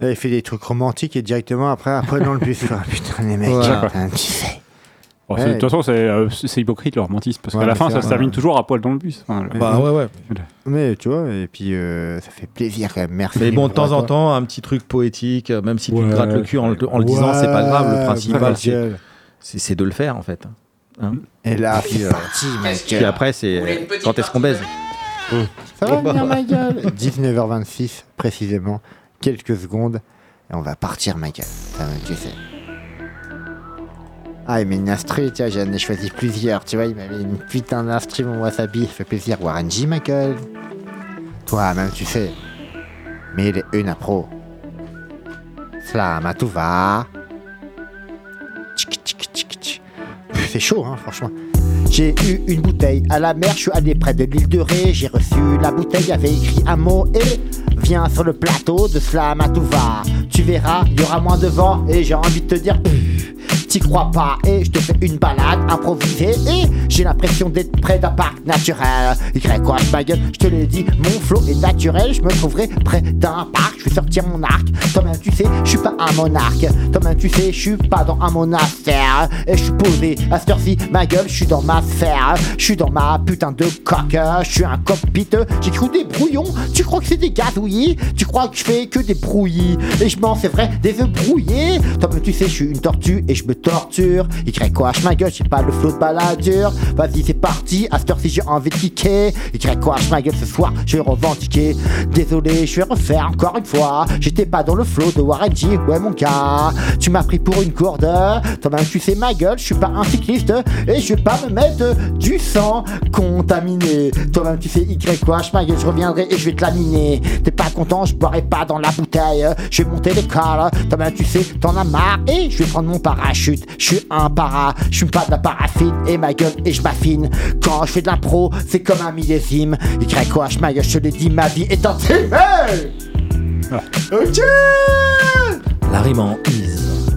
Il fait des trucs romantiques et directement après, après dans le bus. quoi. Putain, les mecs, Voilà. putain, tu sais. De toute façon, c'est euh, hypocrite le romantisme, parce Ouais, qu'à la fin, ça se termine toujours à poil dans le bus. Enfin, le- Bah ouais, ouais. Mais tu vois, et puis euh, ça fait plaisir quand même. Merci. Mais bon, de temps en Toi. temps, un petit truc poétique, euh, même si tu Ouais. te grattes le cul en, le- en le disant, c'est pas grave. Le principal, c'est- de le faire en fait. Hein Et là, puis euh, Puis après, c'est quand est-ce qu'on baise Ça va venir, ma gueule 19h26, précisément. Quelques secondes. Et on va partir, ma gueule. Ça, tu sais. Ah, il met une instru, tiens, j'en ai choisi plusieurs, tu vois, il m'avait une putain d'instru, mon wasabi, ça fait plaisir. Warren G, gueule. Toi, même, tu sais. Mais il est une pro. Slam à tout va. C'est chaud, hein, franchement. J'ai eu une bouteille à la mer, je suis allé près de l'île de Ré. J'ai reçu la bouteille, avait écrit un mot et viens sur le plateau de Slam à tout va. Tu verras, il y aura moins de vent et j'ai envie de te dire. T'y crois pas et je te fais une balade improvisée et j'ai l'impression d'être près d'un parc naturel. Y quoi, ma gueule, je te l'ai dit, mon flow est naturel, je me trouverai près d'un parc, je vais sortir mon arc. Toi-même tu sais, je suis pas un monarque. Toi-même tu sais, je suis pas dans un monastère. Et je suis posé à cette heure-ci, ma gueule, je suis dans ma sphère. Je suis dans ma putain de coque, je suis un cockpit. J'ai cru des brouillons, tu crois que c'est des gazouillis Tu crois que je fais que des brouillis? Et je m'en c'est vrai, des œufs brouillés. Toi-même tu sais, je suis une tortue et je me torture. Y quoi, ma gueule, j'ai pas le flot de baladure. Vas-y, c'est parti, à cette heure-ci, j'ai envie de kicker. Y quoi, ma gueule, ce soir, je vais revendiquer. Désolé, je vais refaire encore une fois. J'étais pas dans le flot de Warren G, ouais, mon gars. Tu m'as pris pour une gourde. Toi-même, tu sais ma gueule, je suis pas un cycliste. Et je vais pas me mettre du sang contaminé. Toi-même, tu sais Y quoi, ma gueule, je reviendrai et je vais te laminer. T'es pas content, je boirai pas dans la bouteille. Je vais monter l'école. Toi-même, tu sais, t'en as marre. Et je vais prendre mon parachute. Je suis un para, je suis pas de la paraffine. Et ma gueule, et je m'affine. Quand je fais de l'impro, c'est comme un millésime. Y quoi, ma gueule, je te l'ai dit, ma vie est entière. Ok La rime en ise.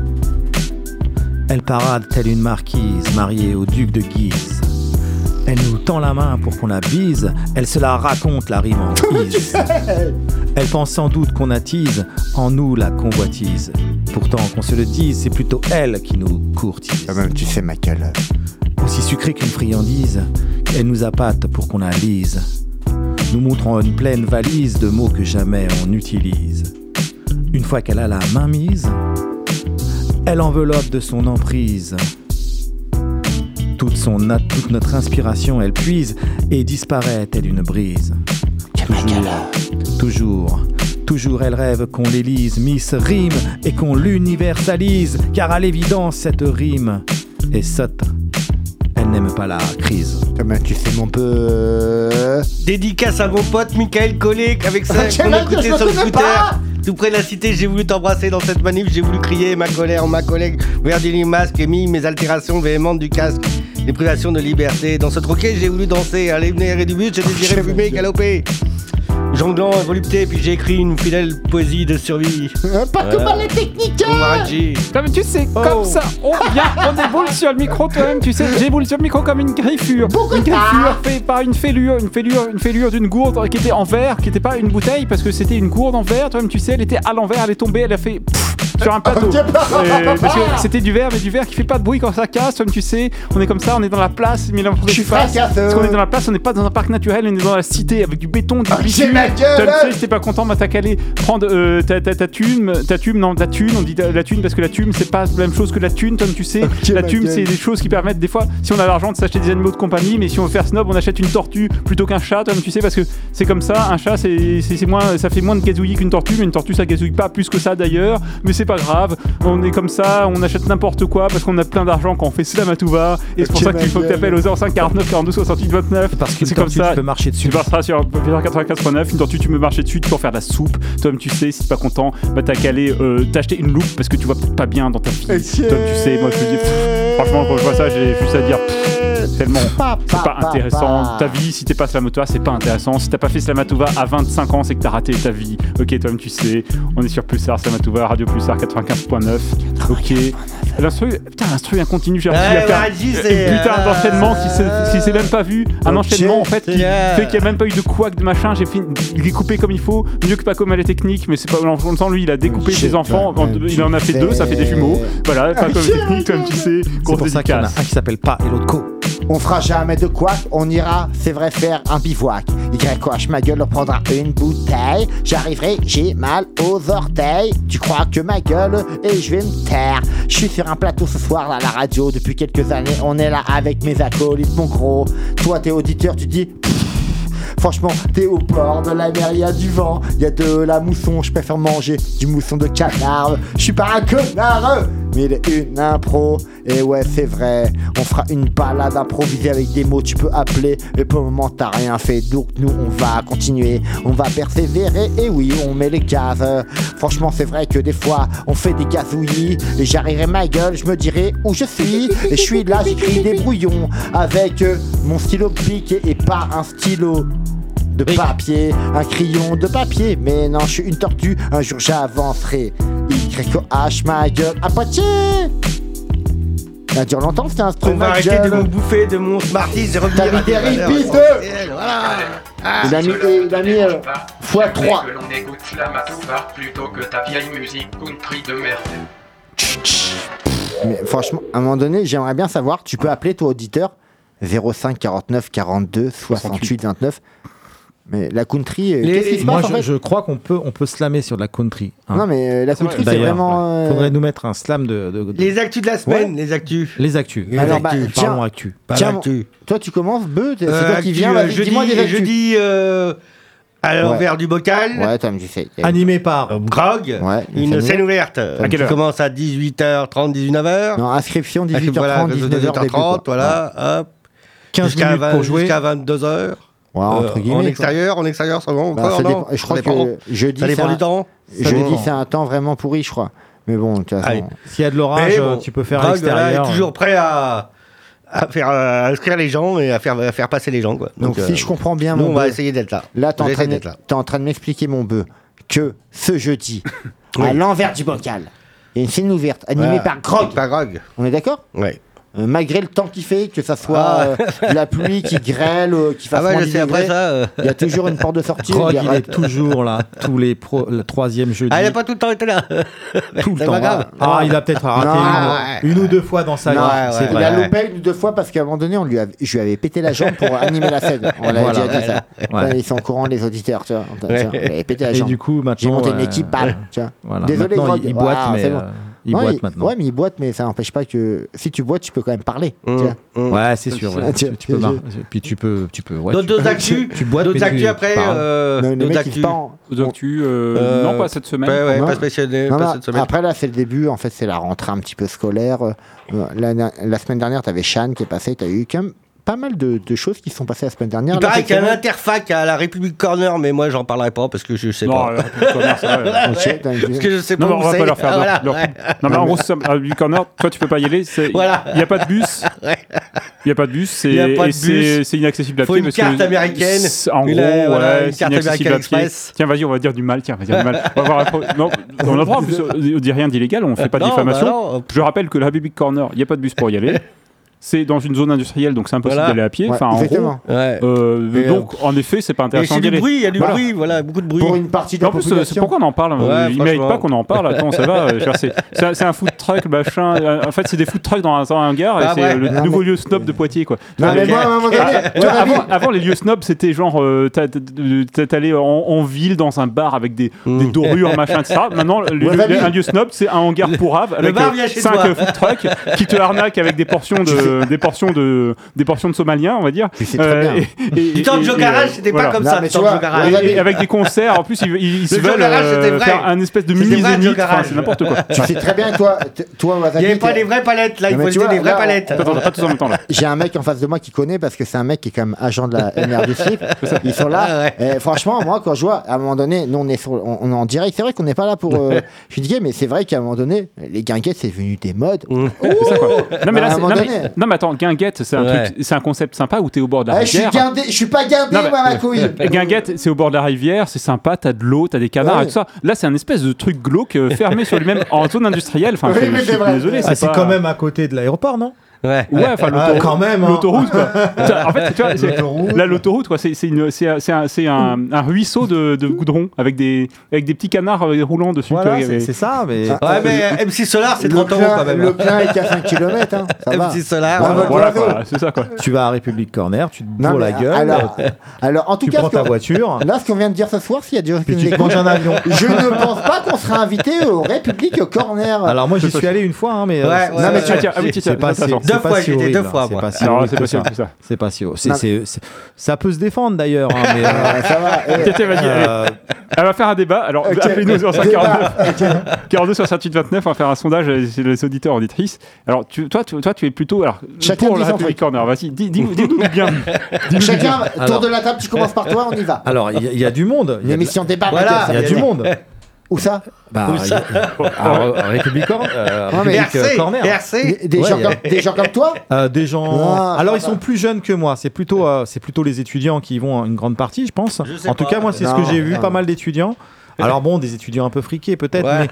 Elle parade telle une marquise mariée au duc de Guise. Elle nous tend la main pour qu'on la bise, elle se la raconte la rime en. Elle pense sans doute qu'on attise en nous la convoitise. Pourtant, qu'on se le dise, c'est plutôt elle qui nous courtise. même tu sais ma gueule. Aussi sucrée qu'une friandise, elle nous appâte pour qu'on la lise. Nous montrant une pleine valise de mots que jamais on utilise. Une fois qu'elle a la main mise, elle enveloppe de son emprise. Toute, son, toute notre inspiration, elle puise et disparaît telle une brise. Toujours, toujours, toujours elle rêve qu'on l'élise, Miss Rime, et qu'on l'universalise, car à l'évidence, cette rime est sotte. Elle n'aime pas la crise. Tu sais mon peu. Dédicace à mon pote Michael Collet avec ça qu'on écoutait sur le scooter. Tout près de la cité, j'ai voulu t'embrasser dans cette manif, j'ai voulu crier ma colère, ma collègue, Verdini masque et mis mes altérations véhémentes du casque, les privations de liberté. Dans ce troquet, j'ai voulu danser, aller venir et du but, j'ai désiré fumer, galoper. Jonglant, volupté, puis j'ai écrit une fidèle poésie de survie. Pas que mal les techniques. Comme tu sais, comme ça, on vient, on déboule sur le micro toi-même, tu sais, j'éboule sur le micro comme une griffure. une griffure faite par une fêlure, une fêlure, une fêlure d'une gourde qui était en verre, qui n'était pas une bouteille, parce que c'était une gourde en verre, toi-même tu sais, elle était à l'envers, elle est tombée, elle a fait pff sur un plateau. Euh, parce que c'était du verre, mais du verre qui fait pas de bruit quand ça casse, toi-même tu sais, on est comme ça, on est dans la place, mais Je suis. Parce qu'on est dans la place, on n'est pas dans un parc naturel, on est dans la cité avec du béton, du Ok, bitume. Ma gueule. Toi-même, tu sais, si t'es pas content, bah t'as qu'à aller prendre euh, ta, ta, ta thune, ta thune, non, la thune, on dit ta- la thune parce que la thune c'est pas la même chose que la thune, Tom, tu sais. la thune c'est des choses qui permettent des fois, si on a l'argent, de s'acheter des animaux de compagnie, mais si on veut faire snob, on achète une tortue plutôt qu'un chat, Tom, tu sais, parce que c'est comme ça, un chat c'est c'est- c'est moins, ça fait moins de gazouillis qu'une tortue, mais une tortue ça gazouille pas plus que ça d'ailleurs, mais c'est pas grave, on est comme ça, on achète n'importe quoi parce qu'on a plein d'argent quand on fait slam à tout va, et c'est pour ça qu'il faut que t'appelles au 05 49 42 68 29, Parce qu'une c'est comme ça. tu peux marcher dessus. Tu passeras sur 95.9, tortue, tu me marcher dessus, tu peux en faire de la soupe. Toi, tu sais, si t'es pas content, bah t'as qu'à aller euh, t'acheter une loupe parce que tu vois peut-être pas bien dans ta vie. Toi, tu sais, moi je me dis, pff, franchement, quand je vois ça, j'ai juste à dire, pff, tellement, c'est pas intéressant. Ta vie, si t'es pas slamatouva, c'est pas intéressant. Si t'as pas fait slamatouva à 25 ans, c'est que t'as raté ta vie. Ok, toi-même, tu sais, on est sur Pulsar, slamatouva, Radio Pulsar 95.9. Ok. L'instru, putain, l'instru incontinu, j'ai réussi à faire une c'est, putain euh, d'enchaînement qui s'est- qui s'est même pas vu. Un enchaînement en fait qui c'est, fait qu'il n'y a même pas eu de couac de machin. J'ai fait, il est coupé comme il faut, mieux que Paco mal technique, mais c'est pas en même temps lui il a découpé ses enfants, en- il en a fait deux, ça fait des jumeaux. Voilà, pas comme technique comme tu sais. C'est pour ça qu'il y en a un qui s'appelle pas et l'autre co. On fera jamais de quoi, on ira, c'est vrai, faire un bivouac. Y ma gueule, on prendra une bouteille. J'arriverai, j'ai mal aux orteils. Tu crois que ma gueule et je vais me taire. Je suis sur un plateau ce soir à la radio depuis quelques années. On est là avec mes acolytes, mon gros. Toi, t'es auditeur, tu dis. Franchement, t'es au bord de la mer, y du vent, y a de la mousson, je préfère manger du mousson de canard. Je suis pas un connard, mais il est une impro. Et ouais, c'est vrai, on fera une balade improvisée avec des mots, tu peux appeler. Mais pour le moment, t'as rien fait, donc nous, on va continuer, on va persévérer. Et oui, on met les gaz. Franchement, c'est vrai que des fois, on fait des gazouillis. Et j'arriverai ma gueule, je me dirai où je suis. Et je suis là, j'écris des brouillons avec mon stylo piqué et pas un stylo de papier, un crayon de papier. Mais non, je suis une tortue, un jour j'avancerai. Y-O-H, ma gueule, à Poitiers Ça dure longtemps, c'était un On va arrêter de me bouffer de mon Smarties et revenir à des valeurs essentielles, Voilà. Ah. Il a mis, il a mis euh, fois 3. que l'on écoute la Matouva plutôt que ta vieille musique country de merde. Mais franchement, à un moment donné, j'aimerais bien savoir, tu peux appeler toi auditeur 05 49 42 68 29. Mais la country, euh, qu'est-ce qui se Moi, passe en je, fait je crois qu'on peut, on peut slammer sur de la country. hein. Non, mais euh, la country, c'est D'ailleurs, vraiment, euh, Faudrait nous mettre un slam de. de- de- Les actus de la semaine, les actus. Les actus. Alors, bah, actus. tiens, Parlons actus. tiens, l'actu. toi tu commences, Beu, c'est Euh, toi qui actu, viens, euh, vas-y, jeudi, dis-moi des actus. jeudi euh, à l'envers du bocal. Ouais, Tom, tu sais. Animé par Grog, Ouais, une scène scène ouverte À quelle qui heure commence à 18h30, 19h. Non, inscription 18h30, Voilà, 19h, début, 18h30, quoi. voilà, hop. 15 Jusqu'à minutes 20 pour jouer. Jusqu'à 22h. Ouais, entre guillemets, En quoi. extérieur, en extérieur, ça va Bah, encore, ça non dépend- Je Ça crois dépend. que jeudi, Ça dépend c'est un- du temps. Jeudi, c'est un temps vraiment pourri, je crois. Mais bon, de toute façon. Allez. S'il y a de l'orage, euh, bon, tu peux faire l'extérieur. est toujours prêt à, à faire euh, à inscrire les gens et à faire, à faire passer les gens. Quoi. Donc, si euh, je comprends bien, nous, mon on va bœuf, essayer d'être là. Là, t'es en, en train de m'expliquer, mon bœuf, que ce jeudi, à Oui. l'envers du bocal, il y a une scène ouverte animée Ouais. par Grog. Par Grog. On est d'accord? Ouais. Euh, malgré le temps qu'il fait, que ça soit Ah. euh, de la pluie qui grêle, euh, qui fasse Ah ouais, moins je 10 sais, après ça, euh. il y a toujours une porte de sortie. Grog, il y a- il est toujours là, tous les pro, le troisième jeudi. Ah, il n'a pas tout le temps été là. tout le temps. pas grave. Ah, il a peut-être raté Non, une, une ou deux fois dans sa vie. ouais, c'est ouais. il vrai. a loupé une ou deux fois parce qu'à un moment donné, on lui avait- je lui avais pété la jambe pour animer la scène. On l'avait Voilà. déjà dit ça. Ouais. Ouais, Ils sont au courant, les auditeurs. Tu vois. Pété la Et jambe. du coup, maintenant. J'ai monté une équipe, bam. Désolé, il, boite, mais il Non, boite maintenant. Ouais, mais il boite, mais ça n'empêche pas que si tu boites, tu peux quand même parler. tu vois. Ouais, c'est sûr. ouais. Tu- Tu, peux Puis tu peux, tu peux. ouais, D'autres tu- d'autres actus Tu boites, D'autres actus après euh, D'autres actus euh, Euh, non, pas cette semaine. Ouais, ouais, Non. pas spécial- Non, pas non, cette semaine. Après, là, c'est le début. En fait, c'est la rentrée un petit peu scolaire. La, la semaine dernière, tu avais Shan qui est passé. Tu as eu quand même pas mal de, de choses qui se sont passées la semaine dernière. Il paraît qu'il y a un interfac à la République Corner, mais moi j'en parlerai pas parce que je sais Non, pas. la République Corner, c'est vrai. Ok, t'as une- Parce que je sais pas Non, où on va pas leur faire Ah, leur- voilà, leur- ouais. Non, mais en gros, à Public Corner, toi, tu peux pas y aller. c'est- Voilà. Il n'y a pas de bus. Il n'y a pas de bus. c'est- Il y a pas de et c'est- bus. C'est inaccessible à Faut pied. une parce carte que américaine. c'est- En Une, gros, euh, ouais, une c'est carte inaccessible à pied. Tiens, vas-y, on va dire du mal. Tiens, on va dire du mal. On va Non, on dit rien d'illégal, on fait pas de diffamation. bah. Je rappelle que la Public Corner, il n'y a pas de bus pour y aller. C'est dans une zone industrielle, donc c'est impossible Voilà. d'aller à pied. Ouais, Enfin, en gros. exactement. Ouais. Euh, Et, donc, en effet, c'est pas intéressant c'est d'y du aller. bruit, il y a du Voilà. bruit, voilà, beaucoup de bruit. Pour une partie de la en plus, euh, c'est pourquoi on en parle. Ouais, euh, il mérite pas qu'on en parle. Attends, ça va. euh, c'est- un, food truck, machin. Euh, En fait, c'est des food trucks dans un, dans un hangar et Ah c'est ouais. le Non, nouveau mais- lieu snob de Poitiers, quoi. Non, mais Euh, moi, à vois, avant, avant, les lieux snobs, c'était genre, euh, t'as- t'allais en, en ville dans un bar avec des, Mm. des dorures, machin, etc. Maintenant, vas-y. un lieu snob, c'est un hangar pourrave avec bar euh, vient chez cinq toi. euh, food trucks qui te arnaquent avec des portions de, des portions de, des portions de somaliens, on va dire. Tu sais très bien. et- et- Du temps de et- Joe et, Garage, euh, c'était pas comme ça, avec des concerts, en plus, ils, se veulent euh, faire un espèce de mini c'est n'importe quoi. Tu sais très bien, toi, toi Il n'y avait pas des vraies palettes, là, il faut tu des vois, vraies palettes. Attends, attends, pas tous en même temps là. J'ai un mec en face de moi qui connaît parce que c'est un mec qui est comme agent de la MR du slip. Ils sont là. Ah. Et franchement, moi, quand je vois, à un moment donné, nous, on est, sur- on, on est en direct. C'est vrai qu'on n'est pas là pour. euh, je suis dit, mais c'est vrai qu'à un moment donné, les guinguettes, c'est devenu des modes. C'est ça, quoi. Non mais À là, un c'est- moment non, mais- donné. Non, mais attends, Guinguette, c'est un, Ouais. truc- c'est un concept sympa où t'es au bord de la Eh, je suis rivière. guindé, je suis pas guindé, Non, mais- moi, ma couille. Guinguette, c'est au bord de la rivière, c'est sympa, t'as de l'eau, t'as des canards Ouais. et tout ça. Là, c'est un espèce de truc glauque euh, fermé sur lui-même en zone industrielle. Enfin, Oui, je, mais je c'est suis vrai. désolé, Ah, c'est pas- quand même à côté de l'aéroport, non? Ouais. Ouais, enfin, Ah, l'autoroute. quand même, hein. L'autoroute, quoi. En fait, tu vois, c'est- L'autoroute. là, l'autoroute, quoi, c'est, c'est, une- c'est, un- c'est un, c'est un, un ruisseau de, de goudron avec des, avec des petits canards euh, roulants dessus. Voilà, c'est c'est ça, mais. Ah, Ouais, mais euh, MC Solar, c'est Le 30 euros quand même. Le plein est qu'à 5 km, hein. Ça va. MC Solar. Ouais, ouais. ouais. Voilà, Bravo. quoi, c'est ça, quoi. Tu vas à République Corner, tu te bourres mais la gueule, Alors, alors, en tout tu cas, prends ta voiture. Là, ce qu'on vient de dire ce soir, s'il y a des gens qui nous écoutent, un avion. je ne pense pas qu'on sera invité au République Corner. Alors moi j'y suis allé une fois, hein, mais euh, Ouais, ouais, Non, mais ouais. tu- tiens, oui, tiens, c'est pas Deux fois, si j'y étais horrible. deux hein, fois, C'est moi. pas si horrible c'est que pas que ça. C'est pas si haut. C'est- Non. c'est- c'est- ça peut se défendre d'ailleurs, hein, mais. euh, ça va. eh. Euh, Elle va faire un débat. Alors, appelez-nous sur Débat. 549 42 68 29. On va faire un sondage euh, chez les auditeurs auditrices. Alors, tu, toi, tu, toi, tu es plutôt alors, Chacun pour la République. Corner. Vas-y, dis- dis-nous bien. Chacun, bien. tour Alors. de la table, tu commences par toi, on y va. Alors il y, a- il y a du monde. Il Une y a, de- émission débat. Voilà, il y a du monde. Où ça Bah, Où ça alors, euh, euh, Non, mais RC, Corner. RC. Des, des Ouais, gens a- comme, des gens comme toi Euh, des gens. Ah, Alors ils sont plus jeunes que moi. C'est plutôt, euh, c'est plutôt les étudiants qui y vont une grande partie, je pense. Je en tout pas. cas, moi, c'est ce que j'ai vu, pas mal d'étudiants. Alors bon, des étudiants un peu friqués peut-être, Ouais.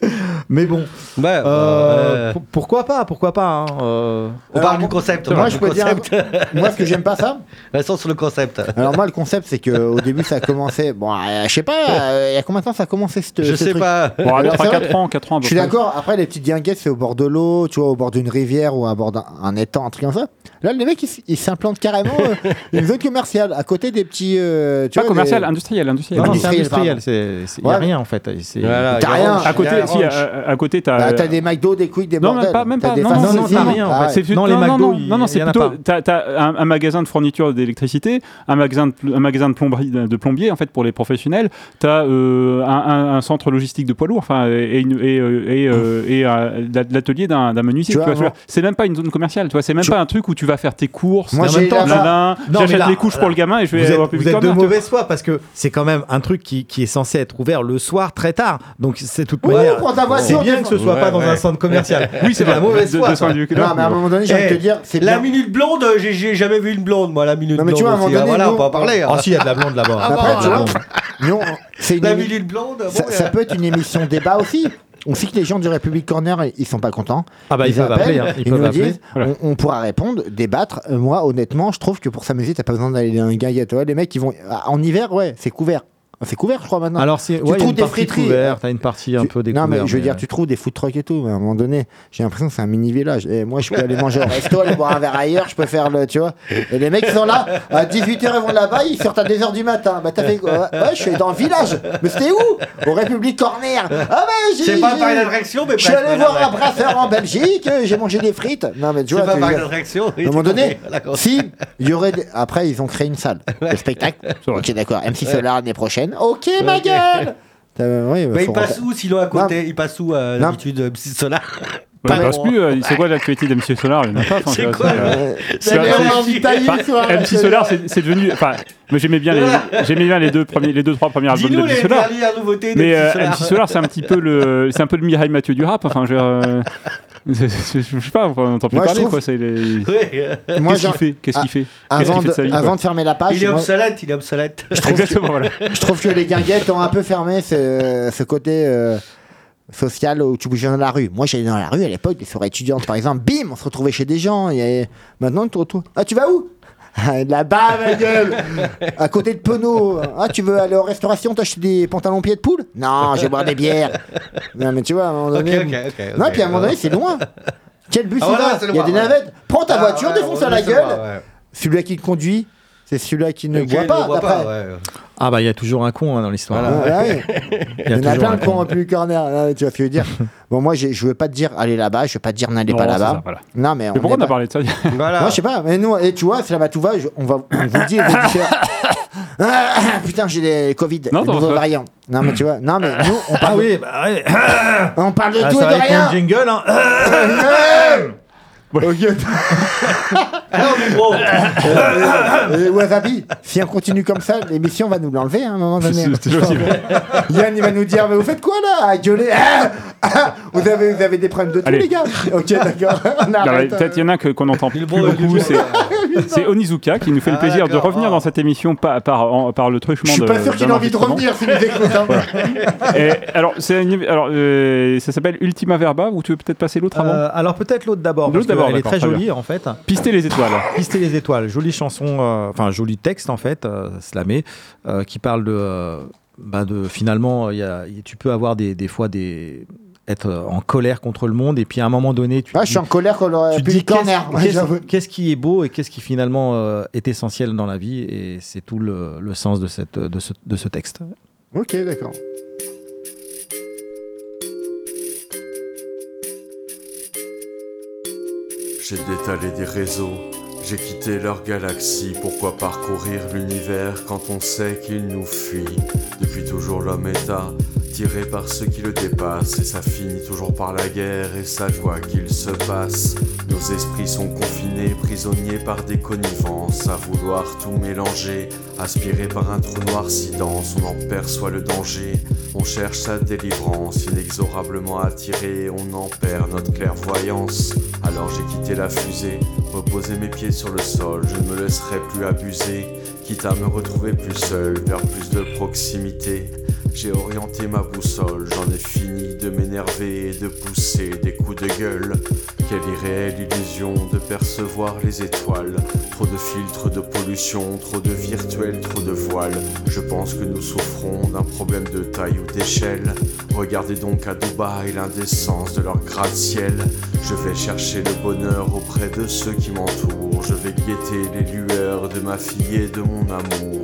mais, mais bon. Ouais, Euh, euh, pour- pourquoi pas, pourquoi pas. hein, euh, On parle du concept. on Moi, je peux dire. Moi, ce que j'aime pas ça. Restons sur le concept. Alors, moi, le concept, c'est qu'au début, ça a commencé. Bon, euh, je sais pas, il y a combien de temps ça a commencé ce Je sais truc pas. Bon, Alors, c'est 3, vrai 4 ans, 4 ans. Je suis d'accord. Après, les petites guinguettes, c'est au bord de l'eau, tu vois, au bord d'une rivière ou à bord d'un un étang, un truc comme ça. Là, les mecs, ils s'implantent carrément euh, une zone commerciale à côté des petits. euh, tu Pas vois, commercial, des- industriel, industriel. Non, non, c'est Industriel, industriel. C'est, c'est- y a rien en fait. T'as il y a rien. À côté, il si, à, à côté, t'as. Bah, t'as des McDo, des Quick, des Non, bordels. même pas, même pas. des Non, fast non, non, t'as rien, en Ah ouais. C'est- Non, les non, McDo, non, non, non, c'est plutôt. T'as t'as un, un magasin de fourniture d'électricité, un magasin de, un magasin de plomberie, de plombier en fait pour les professionnels. T'as euh, un, un- un centre logistique de poids lourds, enfin et une- et euh, et, euh, et, euh, la- l'atelier d'un d'un menuisier. Tu tu vois, vois, moi- dire. C'est même pas une zone commerciale, tu vois. C'est même Tu- pas un truc où tu vas faire tes courses. Moi, j'ai J'achète des couches pour le gamin et je vais êtes, au vous êtes de tu vois. mauvaise foi parce que c'est quand même un truc qui, est censé être ouvert le soir très tard. Donc c'est toute manière. C'est bien que ce soit Ouais, pas dans ouais. un centre commercial. Oui, c'est de la mauvaise de- foi. Non, mais à un moment donné, j'ai envie de te Eh, dire, c'est La bien. minute blonde, j'ai- jamais vu une blonde, moi, la minute Non, mais tu blonde. vois, à un moment aussi, hein, donné, voilà, nous- on peut en parler. hein. Ah si, il y a de la blonde là-bas. Ah, c'est une La minute blonde, ça, ça peut être une émission débat aussi. On sait que les gens du République Corner, ils sont pas contents. Ah bah ils, peuvent appeler. hein, Ils, ils peuvent nous appeler. disent, on, on pourra répondre, débattre. Euh, moi, honnêtement, je trouve que pour s'amuser, t'as pas besoin d'aller dans une gaillette. Ouais, les mecs, ils vont. Ah, En hiver, ouais, c'est couvert. C'est couvert, je crois, maintenant. Alors c'est Tu ouais, il y a trouves une des friteries. t'as une partie un Tu- peu découverte. Non, mais je veux dire, mais- tu trouves des food trucks et tout, mais à un moment donné, j'ai l'impression que c'est un mini village. Et moi, je peux aller manger au resto, aller boire un verre ailleurs, je peux faire le. Tu vois. Et les mecs sont là, à 18h, ils vont là-bas, ils sortent à 2h du matin. Bah, t'as fait quoi? Ouais, je suis dans le village. Mais c'était où? Au République Corner. Ah, bah, j'ai. C'est pas j'ai- pareil d'attraction, mais Je suis allé voir un brasseur en Belgique, j'ai mangé des frites. Non, mais tu C'est vois. pas tu- pareil d'attraction. à un moment donné, si, il y aurait. des- Après, ils ont créé une salle de spectacle. Ok, d'accord. MC Solar l'année prochaine. Ok, ma gueule. Oui, bah, Mais faut il passe rentrer- où sinon à côté? Il passe où euh, Non. d'habitude euh, Solar? Ouais, plus. euh, C'est quoi l'actualité d'MC Solar? Il y en a pas. C'est quoi, c'est, euh, euh, de MC Solar, c'est devenu. Enfin, moi j'aimais bien les, j'aimais bien les deux premiers, les deux trois premiers albums de MC Solar. de Mais MC euh, Solar. MC Solar, c'est un petit peu le, c'est un peu le Mireille Mathieu du rap. Enfin, je, euh, je sais pas, on entend plus Moi, je parler trouve- quoi. C'est les. Ouais, euh, Moi, Qu'est-ce qu'il j'ai- fait Qu'est-ce qu'il fait? Avant qu'il fait de, de sa vie avant de fermer la page, Il est moi, obsolète, il est obsolète. je trouve, Exactement, voilà. je trouve que les guinguettes ont un peu fermé ce, ce côté euh, social où tu bougeais dans la rue. Moi, j'allais dans la rue à l'époque, des soirées étudiantes par exemple, bim, on se retrouvait chez des gens. Et maintenant, tu te retrouves. Ah, tu vas où? Là-bas, ma gueule À côté de Penaud. Ah, tu veux aller en restauration, t'acheter des pantalons pieds de poule? Non, je vais boire des bières. Non, mais tu vois, à un moment donné. ok, ok. non, puis à un moment donné, c'est loin. Quel bus Ah, il voilà, va? c'est Il y a des ouais. navettes. Prends ta Ah, voiture, ouais, défonce à la gueule. loin, ouais. Celui qui te conduit, c'est celui qui ne boit ne pas. boit d'après. Ah bah il y a toujours un con hein, dans l'histoire. Ah, ouais. Il Il y en a plein un de cons plus corner. Ah, tu vois ce que je veux dire Bon, moi, je veux pas te dire allez là-bas, je veux pas te dire n'allez pas là-bas. voilà. Non, mais, Mais pourquoi on a pas- parlé de ça Voilà. Moi, je sais pas, mais nous, et tu vois, c'est là-bas tout va, je- on, va, on vous dit. Ah, putain, j'ai les Covid, Non, les non, nouveaux variants. Non, mais tu vois, non, mais nous, on Ah parle, oui, bah ouais. on parle de Ah, tout et de rien. jingle. Hein. Ok. Mais gros Euh, et Wasabi, si on continue comme ça, l'émission va nous l'enlever hein, à un moment donné. C'est- c'est possible. Yann, il va nous dire Mais vous faites quoi là? À gueuler Ah Ah vous, avez, vous avez des problèmes de tout, Allez. les gars? Ok, d'accord. On arrête. Peut-être il y en a que- qu'on entend plus bon, beaucoup. C'est c'est Onizuka qui nous fait le Ah, plaisir de revenir dans cette émission par, par, en- par le Je truchement suis de. pas sûr qu'il ait envie de revenir s'il nous écoute. hein. Alors, c'est une- alors euh, ça s'appelle Ultima Verba ou tu veux peut-être passer l'autre avant Euh, alors peut-être l'autre d'abord, L'autre d'abord, qu'elle est très jolie en fait. Pister les étoiles. Pister les étoiles, jolie chanson, euh, enfin joli texte en fait, slamé, qui parle de, bah, de finalement, il y a- y- tu peux avoir des, des fois des être en colère contre le monde et puis à un moment donné tu Ah, te je suis en dis- colère dis dire corner. qu'est-ce- qui est beau et qu'est-ce qui finalement euh, est essentiel dans la vie et c'est tout le, le sens de, cette, de, ce, de ce texte. Ok, d'accord. J'ai détalé des réseaux, j'ai quitté leur galaxie. Pourquoi parcourir l'univers quand on sait qu'il nous fuit? Depuis toujours l'homme est tiré par ceux qui le dépassent. Et ça finit toujours par la guerre et ça quoi qu'il se passe. Nos esprits sont confinés, prisonniers par des connivences. À vouloir tout mélanger, aspirés par un trou noir si dense, on en perçoit le danger. On cherche sa délivrance, inexorablement attiré, on en perd notre clairvoyance. Alors j'ai quitté la fusée, reposé mes pieds sur le sol, je ne me laisserai plus abuser, quitte à me retrouver plus seul, vers plus de proximité. J'ai orienté ma boussole, j'en ai fini de m'énerver et de pousser des coups de gueule. Quelle irréelle illusion de percevoir les étoiles. Trop de filtres de pollution, trop de virtuels, trop de voiles. Je pense que nous souffrons d'un problème de taille ou d'échelle. Regardez donc à Dubaï l'indécence de leur gratte-ciel. Je vais chercher le bonheur auprès de ceux qui m'entourent. Je vais guetter les lueurs de ma fille et de mon amour.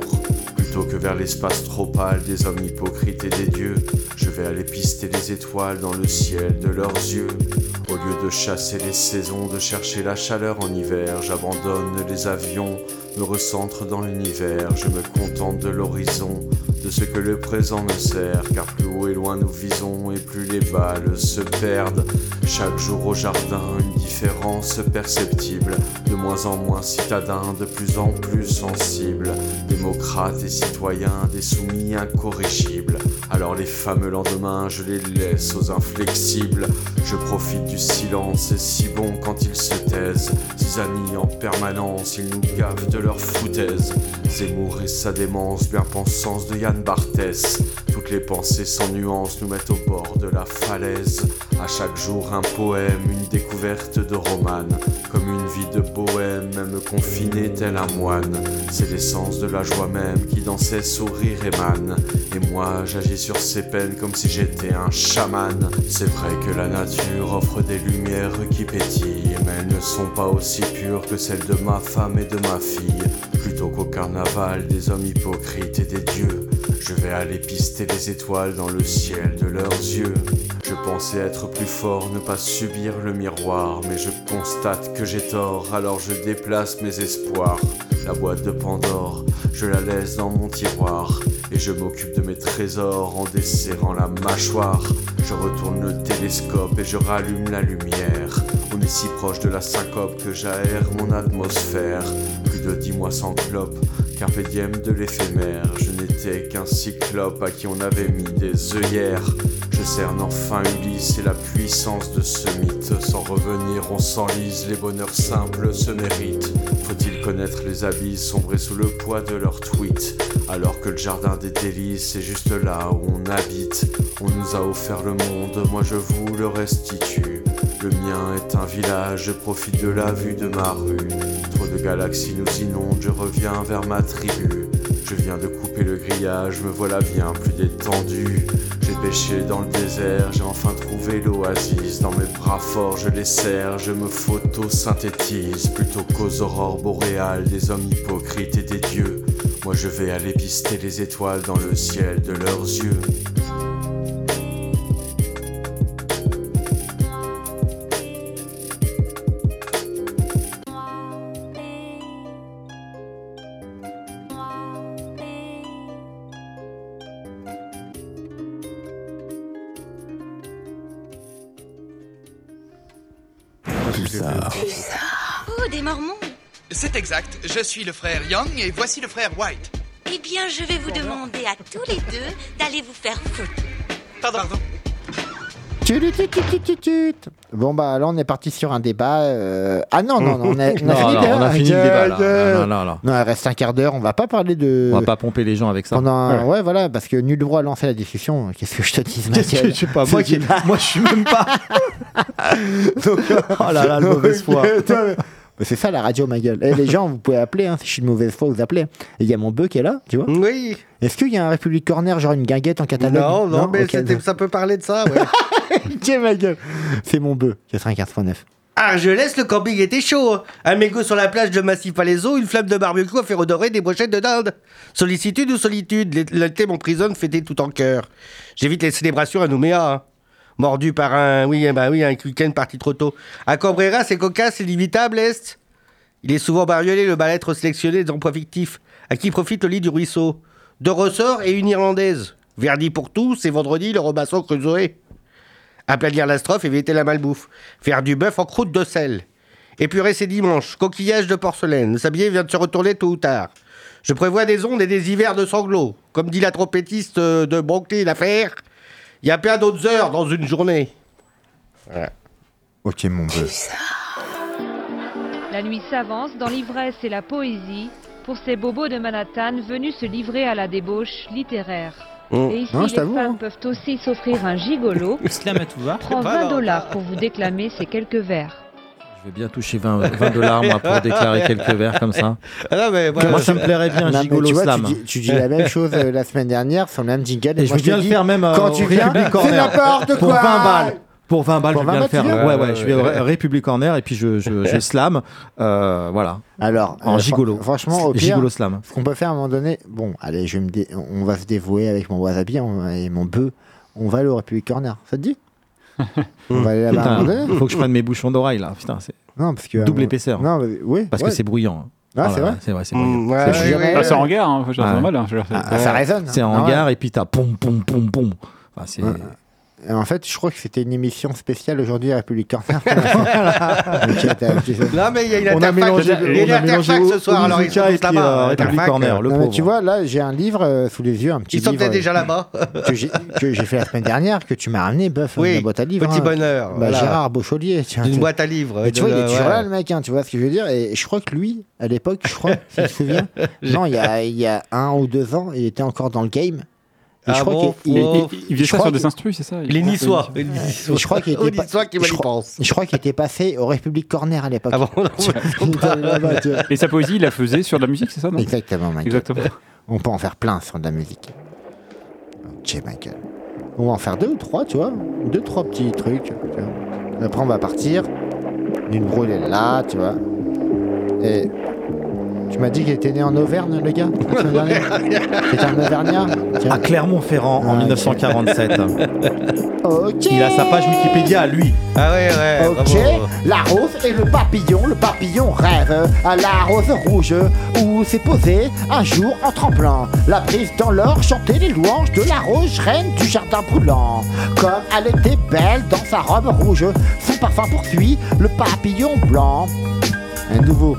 Plutôt que vers l'espace trop pâle des hommes hypocrites et des dieux, je vais aller pister les étoiles dans le ciel de leurs yeux. Au lieu de chasser les saisons, de chercher la chaleur en hiver, j'abandonne les avions, me recentre dans l'univers, je me contente de l'horizon, ce que le présent me sert, car plus haut et loin nous visons et plus les balles se perdent. Chaque jour au jardin, une différence perceptible, de moins en moins citadins, de plus en plus sensibles, démocrates et citoyens, des soumis incorrigibles. Alors les fameux lendemains, je les laisse aux inflexibles. Je profite du silence, c'est si bon quand ils se taisent. Zizanie en permanence, ils nous gavent de leur foutaise. Zemmour et sa démence, bien pensance de Yann Toutes les pensées sans nuance nous mettent au bord de la falaise. À chaque jour un poème, une découverte de romane. Comme une vie de bohème, même confinée tel un moine. C'est l'essence de la joie même qui dans ses sourires émane. Et moi j'agis sur ces peines comme si j'étais un chaman. C'est vrai que la nature offre des lumières qui pétillent, mais elles ne sont pas aussi pures que celles de ma femme et de ma fille. Plutôt qu'au carnaval des hommes hypocrites et des dieux. Je vais aller pister les étoiles dans le ciel de leurs yeux. Je pensais être plus fort, ne pas subir le miroir, mais je constate que j'ai tort, alors je déplace mes espoirs. La boîte de Pandore, je la laisse dans mon tiroir, et je m'occupe de mes trésors en desserrant la mâchoire. Je retourne le télescope et je rallume la lumière. On est si proche de la syncope que j'aère mon atmosphère. Plus de dix mois sans clope, carpe diem de l'éphémère. Je n'étais qu'un cyclope à qui on avait mis des œillères. Je cerne enfin Ulysse et la puissance de ce mythe. Sans revenir, on s'enlise, les bonheurs simples se méritent. Faut-il connaître les abysses, sombrer sous le poids de leurs tweets? Alors que le jardin des délices est juste là où on habite. On nous a offert le monde, moi je vous le restitue. Le mien est un village, je profite de la vue de ma rue. De galaxies nous inondent, je reviens vers ma tribu. Je viens de couper le grillage, me voilà bien plus détendu. J'ai pêché dans le désert, j'ai enfin trouvé l'oasis. Dans mes bras forts, je les serre, je me photosynthétise. Plutôt qu'aux aurores boréales des hommes hypocrites et des dieux. Moi je vais aller pister les étoiles dans le ciel de leurs yeux. Je suis le frère Young et voici le frère White. Eh bien, je vais vous demander à tous les deux d'aller vous faire foutre. Pardon. Tut. Bon bah là on est parti sur un débat. euh, Ah non non, non on a, on a Non, fini, non, le débat on a fini le débat, là. Gueule. Non, non, non. Non, il reste un quart d'heure. On va pas parler de. On va pas pomper les gens avec ça. Pendant un- ouais. voilà parce que nul droit à lancer la discussion. Qu'est-ce que je te dis Qu'est-ce que- je sais pas, moi, qui- moi, je suis même pas. oh là là, la mauvaise foi. Mais c'est ça la radio, ma gueule. Eh, les gens, vous pouvez appeler. Hein, si je suis de mauvaise foi, vous appelez. Et il y a mon bœuf qui est là, tu vois. Oui. Est-ce qu'il y a un République Corner, genre une guinguette en catalogue Non, non, mais Ok, ça peut parler de ça, ouais. Tiens, ma gueule. C'est mon bœuf, 95.9. Argelès, le camping était chaud. hein. Un mégot sur la plage de Massif Palaiso, une flamme de barbecue à faire redorer des brochettes de dinde. Sollicitude ou solitude? L'é- L'été m'emprisonne, fêté tout en cœur. J'évite les célébrations à Nouméa. hein. Mordu par un. Oui, ben oui, un week-end parti trop tôt. À Cabrera, c'est cocasse, c'est limitable, Est? Il est souvent bariolé, le mal-être sélectionné des emplois fictifs. À qui profite le lit du ruisseau? Deux ressorts et une irlandaise. Verdi pour tous, c'est vendredi, le Robinson Crusoe. Aplanir la strophe, éviter la malbouffe. Faire du bœuf en croûte de sel. Épurer ses dimanches. Coquillage de porcelaine. Le sablier vient de se retourner tôt ou tard. Je prévois des ondes et des hivers de sanglots. Comme dit la trompettiste euh, de Brooklyn l'affaire, il y a plein d'autres heures dans une journée. Voilà. Ok, mon bœuf. La nuit s'avance dans l'ivresse et la poésie pour ces bobos de Manhattan venus se livrer à la débauche littéraire. Oh. Et ici, Non, les femmes hein. peuvent aussi s'offrir un gigolo. Prends Pas 20 mal. dollars pour vous déclamer ces quelques vers. Je vais bien toucher 20, 20 dollars, moi, pour déclarer quelques verres comme ça. Ah non, mais Moi, ça me plairait bien, Non, Gigolo tu vois, Slam. Tu dis, tu dis la même chose euh, la semaine dernière sur le même jingle. Et je moi, veux bien te le faire même euh, quand tu viens, République c'est Corner. n'importe Pour quoi. 20 balles. Pour 20 balles, Pour je bien 20 le faire. Ouais, viens ouais, je vais au Ré- République Corner et puis je, je, je slam. euh, voilà. Alors, en euh, gigolo. fran- Franchement, au pire, Gigolo slam. ce qu'on peut faire à un moment donné, bon, allez, je vais me dé- on va se dévouer avec mon wasabi on- et mon bœuf. On va aller au République Corner. Ça te dit? On va aller là-bas à un moment Putain, donné. faut que je prenne mes bouchons d'oreille là. Putain, c'est Non, parce que à un double épaisseur. Non, mais oui. Parce ouais. que c'est bruyant. Ah, Oh c'est là vrai C'est vrai, c'est Mm, bruyant. ouais, Ah, c'est oui. en gare, hein, c'est Ouais. normal. hein, je veux dire, c'est- Ah, ça résonne. C'est en Ah ouais. et puis t'as pom pom pom pom. Enfin, c'est En fait, je crois que c'était une émission spéciale aujourd'hui à République sais. Non, mais il y a une On a interface, mélangé- il y a une ce soir, alors ils sont tous là-bas. euh. Corner, le Non, tu vois, là, j'ai un livre euh, sous les yeux, un petit Ils sont livre peut-être euh, déjà là-bas. que j'ai fait la semaine dernière, que tu m'as ramené, bœuf, Oui, la boîte à livres. petit hein. bonheur, Bah, voilà. Gérard D'une tu- boîte à livres. Mais tu vois, il est toujours là, le mec, hein, tu vois ce que je veux dire. Et je crois que lui, à l'époque, je crois, si tu te souviens, non, il y a un ou deux ans, il était encore dans le game. Et Ah je crois bon, qu'il- il- il- Il faisait je ça crois sur des instrus, c'est ça Il est niçois. Je crois qu'il était, pas- niçois qui je crois- pense. je crois qu'il était passé au République Corner à l'époque. Ah bon. Et sa poésie, il la faisait sur de la musique, c'est ça non Exactement, Michael. Exactement. On peut en faire plein sur de la musique. Ok, Michael. On va en faire deux ou trois, tu vois. Deux, trois petits trucs. tu vois. Après, on va partir. Une brûle est là, tu vois. Et tu m'as dit qu'il était né en Auvergne, le gars C'était un Auvergnat. À Clermont-Ferrand en Ah, 1947. Ok. Il a sa page Wikipédia à lui. Ah ouais, ouais. Ok, bravo. la rose et le papillon, le papillon rêve à la rose rouge où s'est posé un jour en tremblant. La brise dans l'or chantait les louanges de la rose reine du jardin brûlant. Comme elle était belle dans sa robe rouge, son parfum poursuit le papillon blanc. Un nouveau,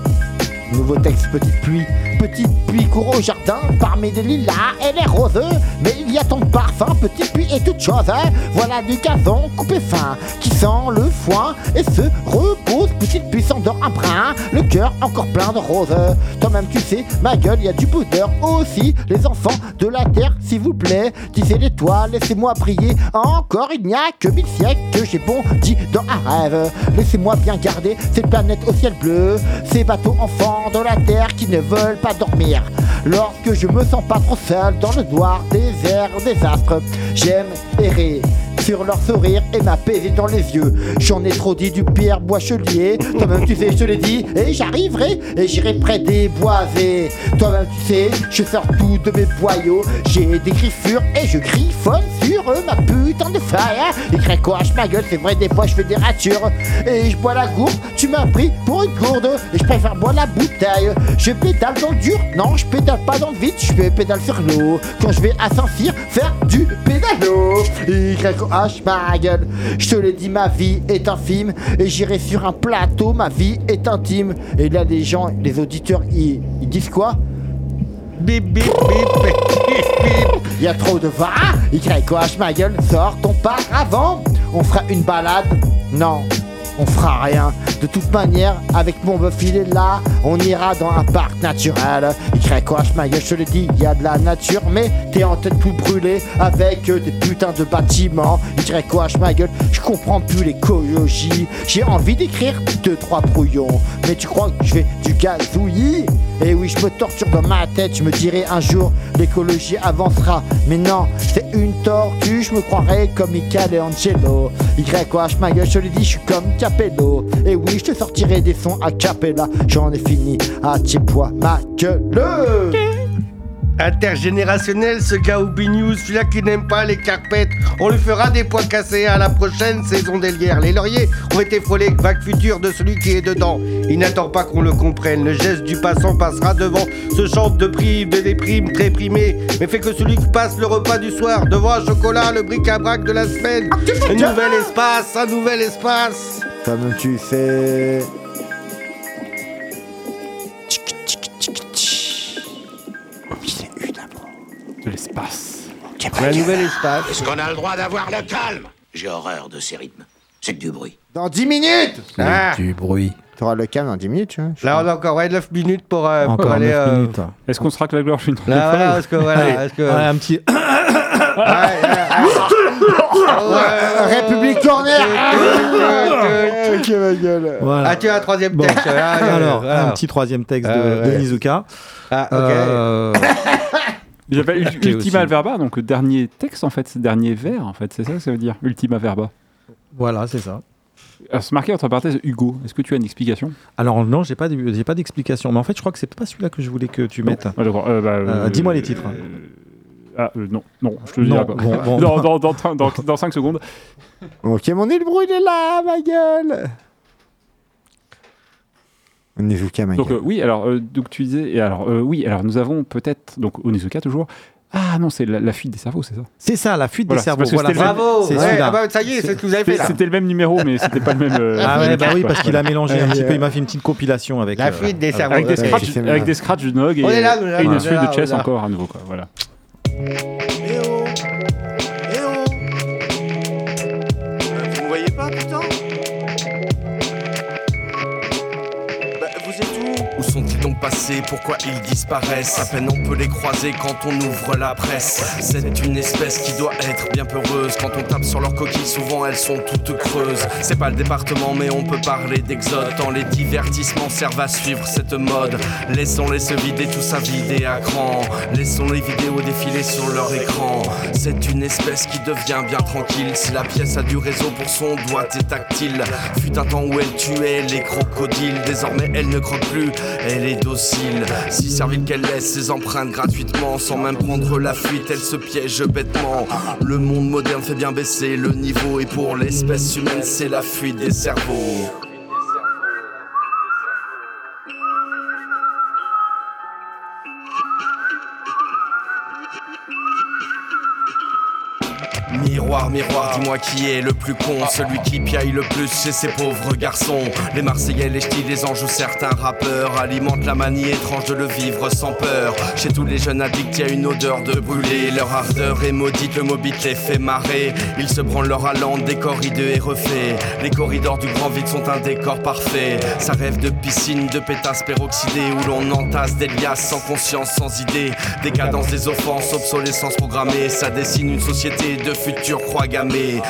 nouveau texte, petite pluie. Petite pluie court au jardin, parmi les lilas et les roses. Mais il y a ton parfum, petite pluie et toute chose. Voilà du gazon coupé fin, qui sent le foin et se repose. Petite pluie s'endort un brin, le cœur encore plein de roses. Toi-même tu sais, ma gueule, il y a du bonheur aussi. Les enfants de la terre, s'il vous plaît, tissez l'étoile, laissez-moi briller. Encore il n'y a que mille siècles que j'ai bondi dans un rêve. Laissez-moi bien garder cette planète au ciel bleu, ces bateaux enfants de la terre qui ne veulent pas dormir. Lorsque je me sens pas trop seul dans le noir des astres, j'aime errer sur leur sourire et m'apaiser dans les yeux. J'en ai trop dit du Pierre Boischelier. Toi-même, tu sais, je te l'ai dit. Et j'arriverai et j'irai près des boisés. Toi-même, tu sais, je sors tout de mes boyaux. J'ai des griffures et je griffonne sur eux, ma putain de fire. Et craquage ma gueule, c'est vrai, des fois je fais des ratures. Et je bois la gourde, tu m'as pris pour une gourde. Et je préfère boire la bouteille. Je pédale dans le dur, non, je pédale pas dans le vide, je pédale sur l'eau. Quand je vais à Saint-Cyr faire du pédalo. H ma gueule. Je te l'ai dit, ma vie est un film et j'irai sur un plateau, ma vie est intime. Et là, les gens, les auditeurs, ils, ils disent quoi? Bip bip bip bip bip. Y a trop de va. YOH ma gueule, sors ton avant. On fera une balade Non, on fera rien. De toute manière, avec mon bœuf il est là, on ira dans un parc naturel. YOH ma gueule, je te le dis, y a de la nature, mais t'es en tête tout brûlé avec euh, des putains de bâtiments. YOH ma gueule, je comprends plus l'écologie. J'ai envie d'écrire deux, trois brouillons, mais tu crois que je fais du gazouillis? Et oui, je me torture dans ma tête, je me dirais un jour l'écologie avancera. Mais non, c'est une tortue, je me croirais comme Michael et Angelo. YOH ma gueule, je te le dis, je suis comme Capello. Et oui, je te sortirai des sons à Capella. J'en ai fini à poids ma gueule. Intergénérationnel, ce gars ou News, celui-là qui n'aime pas les carpettes. On lui fera des points cassés à la prochaine saison d'Elière. Les lauriers ont été frôlés, vague future de celui qui est dedans. Il n'attend pas qu'on le comprenne. Le geste du passant passera devant ce chant de primes, de déprimes très primé. Mais fait que celui qui passe le repas du soir devant un chocolat, le bric-à-brac de la semaine. Un nouvel espace, un nouvel espace. Comme tu fais. De l'espace. Un nouvel espace. Est-ce qu'on a le droit d'avoir le calme? J'ai horreur de ces rythmes. C'est que du bruit. Dans 10 minutes Ah. Du bruit. T'auras le calme dans 10 minutes, tu vois. Là, on a encore ouais, 9 minutes pour, euh, pour Encore aller. 9 euh, minutes. Est-ce qu'on se racle la gorge une Là, voilà, parce que voilà, Allez, parce que. ouais, un petit. République Corner Ok, ma gueule. Voilà. Ah, tu as un troisième Bon. texte. Ah, Alors, alors. un petit troisième texte de, Ah, ouais. de Nizuka. Ah, ok. Euh, Ok, Ultima aussi. Verba, donc le dernier texte en fait, c'est le dernier vers en fait, c'est ça que ça veut dire, Ultima Verba? voilà, c'est ça. Alors, c'est marqué entre parenthèses Hugo. Est-ce que tu as une explication? Alors non, j'ai pas, de- j'ai pas d'explication. Mais en fait, je crois que c'est pas celui-là que je voulais que tu mettes. Ah. Euh, bah, Euh, euh, dis-moi les titres. euh, Ah euh, non, non, je te le dirai pas. bon, bon. dans, dans, dans, dans, dans 5 secondes. Ok, mon île brûle est là, ma gueule Nizuka, ma Donc gueule. euh, oui, alors euh, donc tu disais et alors euh, oui, alors nous avons peut-être donc Onizuka toujours. Ah non, c'est la, la fuite des cerveaux, c'est ça? C'est ça, la fuite Voilà, des cerveaux. Voilà, Bravo c'est Ouais, ah bah, Ça y est, c'est ce que vous avez fait C'était là. c'était le même numéro, mais c'était pas le même. euh, Ah ouais, bah oui, quoi. parce qu'il a mélangé un petit peu. Il m'a fait une petite compilation avec. La euh, fuite des cerveaux. Avec des scratchs, avec des de Nog et, et une suite de chess encore à nouveau quoi. Voilà. Vous Pourquoi ils disparaissent? À peine on peut les croiser quand on ouvre la presse. C'est une espèce qui doit être bien peureuse. Quand on tape sur leurs coquilles, souvent elles sont toutes creuses. C'est pas le département, mais on peut parler d'exode. Tant les divertissements servent à suivre cette mode. Laissons-les se vider tout ça vider à cran. Laissons les vidéos défiler sur leur écran. C'est une espèce qui devient bien tranquille. Si la pièce a du réseau pour son doigt est tactile. Fut un temps où elle tuait les crocodiles. Désormais elle ne croque plus, elle est Si servile qu'elle laisse ses empreintes gratuitement, sans même prendre la fuite, elle se piège bêtement. Le monde moderne fait bien baisser le niveau. Et pour l'espèce humaine, c'est la fuite des cerveaux. Miroir, dis-moi qui est le plus con Celui qui piaille le plus chez ces pauvres garçons. Les Marseillais, les ch'tis, les anges certains rappeurs Alimentent la manie étrange de le vivre sans peur. Chez tous les jeunes addicts, y a une odeur de brûlé. Leur ardeur est maudite, le mobile les fait marrer. Ils se branlent leur allant des corridors et refaits. Les corridors du grand vide sont un décor parfait. Ça rêve de piscine, de pétasses peroxydées Où l'on entasse des liasses sans conscience, sans idée. Décadence des offenses, obsolescence programmée Ça dessine une société de futurs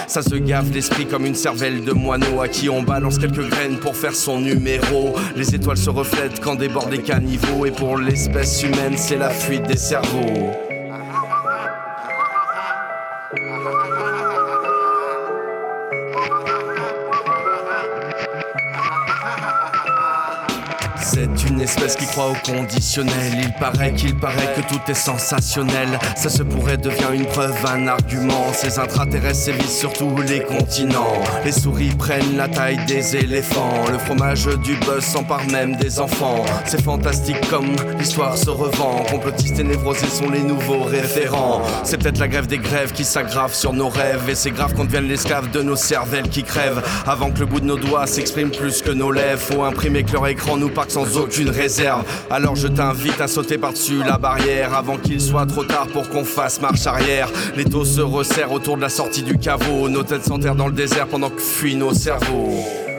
Ça se gave l'esprit comme une cervelle de moineau À qui on balance quelques graines pour faire son numéro. Les étoiles se reflètent quand débordent les caniveaux Et pour l'espèce humaine c'est la fuite des cerveaux C'est une espèce qui croit au conditionnel. Il paraît qu'il paraît que tout est sensationnel. Ça se pourrait devient une preuve, un argument. Ces intraterrestres sévissent sur tous les continents. Les souris prennent la taille des éléphants. Le fromage du buzz s'empare même des enfants. C'est fantastique comme l'histoire se revend. Complotistes et névrosés sont les nouveaux référents. C'est peut-être la grève des grèves qui s'aggrave sur nos rêves. Et c'est grave qu'on devienne l'esclave de nos cervelles qui crèvent. Avant que le bout de nos doigts s'exprime plus que nos lèvres. Faut imprimer que leur écran nous parque sans aucune réserve. Alors je t'invite à sauter par-dessus la barrière avant qu'il soit trop tard pour qu'on fasse marche arrière. Les taux se resserrent autour de la sortie du caveau. Nos têtes s'enterrent dans le désert pendant que fuient nos cerveaux.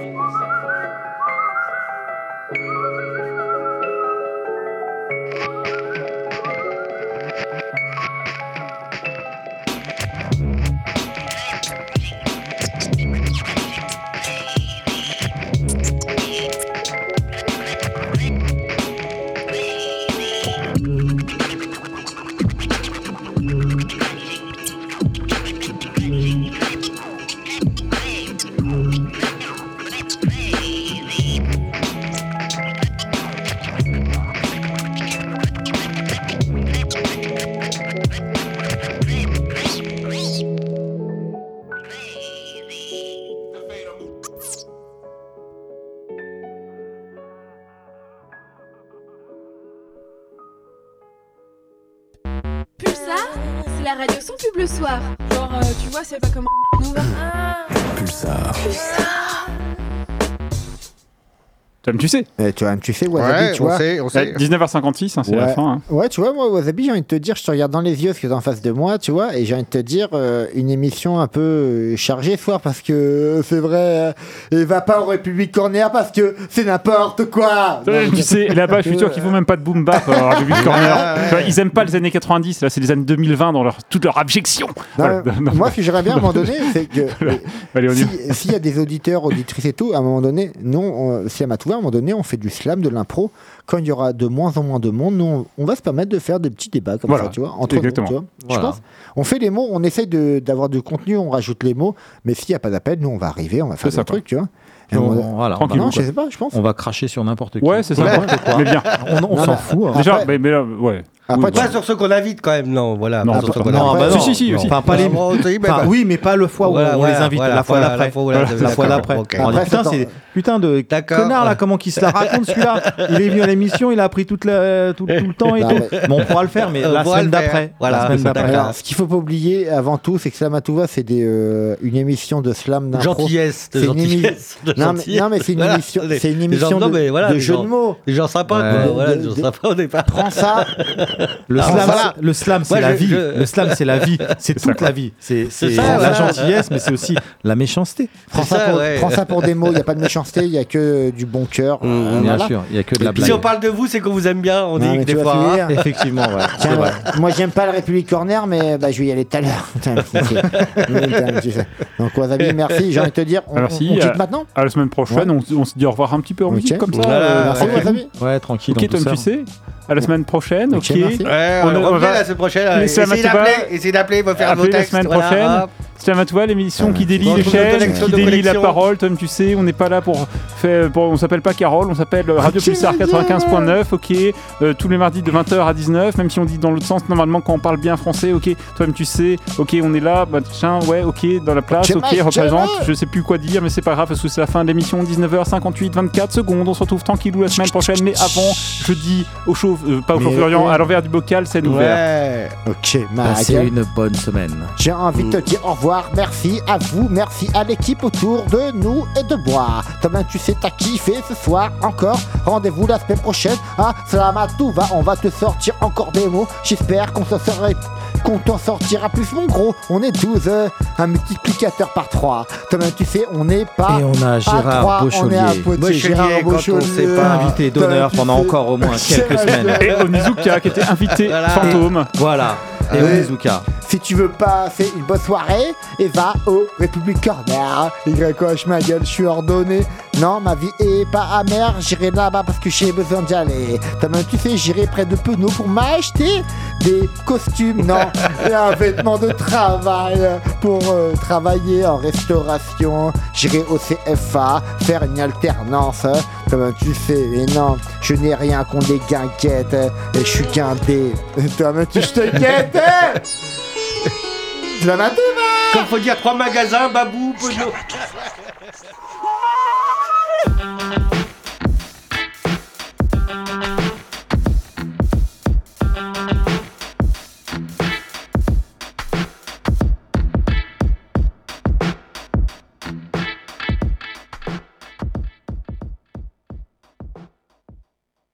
Tu sais. Eh, tu vois, tu sais, Wasabi, tu vois. Ouais, 19h56, hein, c'est la fin. hein. Ouais, tu vois, moi, Wasabi, j'ai envie de te dire, je te regarde dans les yeux, parce que t'es en face de moi, tu vois, et j'ai envie de te dire, euh, une émission un peu euh, chargée ce soir, parce que euh, c'est vrai, euh, et va pas au République Corner, parce que c'est n'importe quoi tu sais, là-bas, je suis sûr qu'ils font même pas de boom bap à République Corner. Ils aiment pas les années 90, là, c'est les années 2020 dans leur, toute leur abjection. Non, Voilà. mais moi, ce que j'aimerais bien à un moment donné, c'est que si- s'il y a des auditeurs, auditrices et tout, à un moment donné, nous, on- si à Matouva, moment donné, on fait du slam, de l'impro. Quand il y aura de moins en moins de monde, nous, on, on va se permettre de faire des petits débats comme Voilà, ça, tu vois, entre nous, exactement. tu vois. Je pense. On fait les mots, on essaye de- d'avoir du contenu, on rajoute les mots, mais s'il n'y a pas d'appel, nous, on va arriver, on va faire C'est des trucs, tu vois. Et on- voilà, non, on va- je sais pas, je pense. On va cracher sur n'importe qui. Ouais, c'est ça. Mais bien. On, on Non, s'en fout. hein. Déjà, Après- mais, mais là, ouais. Après, Oui, Pas bah. sur ceux qu'on invite quand même, non, voilà. Non, pas sur ceux Non, bah non. Si, si, si, aussi. Enfin, pas les. Bon, oui, mais Enfin, oui, mais pas le fois où Voilà, on voilà, les invite, voilà, la fois d'après. la fois, voilà, La fois d'accord, d'après. putain, c'est putain de connard là, comment qu'il se la raconte celui-là Il est venu à l'émission, il a appris toute la, tout, tout le temps et Non, tout. Mais on pourra le faire, mais On la semaine d'après. Voilà, ce qu'il faut pas oublier avant tout, c'est que Slamatouva, c'est euh, une émission de slam d'impro. Gentillesse, de C'est une émi- gentillesse, de Non, mais, gentillesse. non, mais c'est une émission, c'est une émission non, de, voilà, de mots. Des gens sympas. Voilà, De- des gens de- sympas au départ. Prends ça. Le Ah, slam, voilà. c'est- le slam, c'est la je- vie. je- Le slam, c'est la vie. C'est toute la vie. C'est la voilà. gentillesse, mais c'est aussi la méchanceté. Prends ça, ça, pour, ouais. prends ça pour des mots. Il n'y a pas de méchanceté, il n'y a que du bon cœur. Mmh, Euh, Bien voilà. sûr, il n'y a que de la puis, Si blague. on parle de vous, c'est qu'on vous aime bien, on Non, dit que tu des fois. hein. Effectivement, ouais. Tiens, C'est vrai. moi j'aime pas le République Corner, mais bah, je vais y aller tout à l'heure. Donc Wasabi, merci. J'ai envie de te dire, on, Merci. on quitte maintenant À la semaine prochaine, on, se dit au revoir un petit peu en musique comme ça. Euh, Merci. Wasabi. Ouais, tranquille. Ok, Tom, tu sais. À la semaine prochaine, Ok. Ouais, On on, va- la semaine prochaine. Essayez d'appeler, essayez d'appeler, vos faire vos la textes. voilà, hop. C'est à toi l'émission qui délie Bon, les chaînes, qui délie la parole. Tom, tu sais, on n'est pas là pour faire. pour- on s'appelle pas Carole, on s'appelle Radio Pulsar 95.9. Ok, Euh, tous les mardis de 20h à 19. Même si on dit dans l'autre sens, normalement quand on parle bien français. Ok, toi-même tu sais. Ok, on est là. Bah tiens, ouais, ok, dans la place. Ok, représente. tiens, Je sais plus quoi dire, mais c'est pas grave parce que c'est la fin de l'émission. 19h58, 24 secondes. On se retrouve tranquillou la semaine prochaine. Mais avant, je dis au chauve, euh, pas au chauffeur, ouais. à l'envers du bocal, c'est ouvert. Ouais. Ok, Passez une bonne semaine. J'ai envie de te dire au revoir, merci à vous, merci à l'équipe autour de nous et de moi. Thomas, tu sais, t'as kiffé ce soir encore. Rendez-vous la semaine prochaine à Slamatouva. On va te sortir encore des mots. J'espère qu'on s'en serait- qu'on t'en sortira plus, mon gros. On est 12, euh, un multiplicateur par 3. Thomas, tu sais, on n'est pas. Et on a à Gérard trois, on Beauchelier. est Gérard quand on Beauchelier. sait pas. Invité d'honneur pendant encore au moins quelques semaines. Et Onizuka qui était invité Voilà. fantôme. Voilà. Et Ouais. Onizuka. Si tu veux passer une bonne soirée, et va au République Corner. YH ma gueule, je suis ordonné. Non, ma vie est pas amère, j'irai là-bas parce que j'ai besoin d'y aller. T'as même tu sais, j'irai près de Penaud pour m'acheter des costumes, non, et un vêtement de travail pour euh, travailler en restauration. J'irai au CFA faire une alternance. Toi-même tu sais, et non, je n'ai rien contre les guinguettes, euh, et je suis guindé. Toi-même tu te guette, hein? Tu Comme faut dire trois magasins, Babou, Peugeot.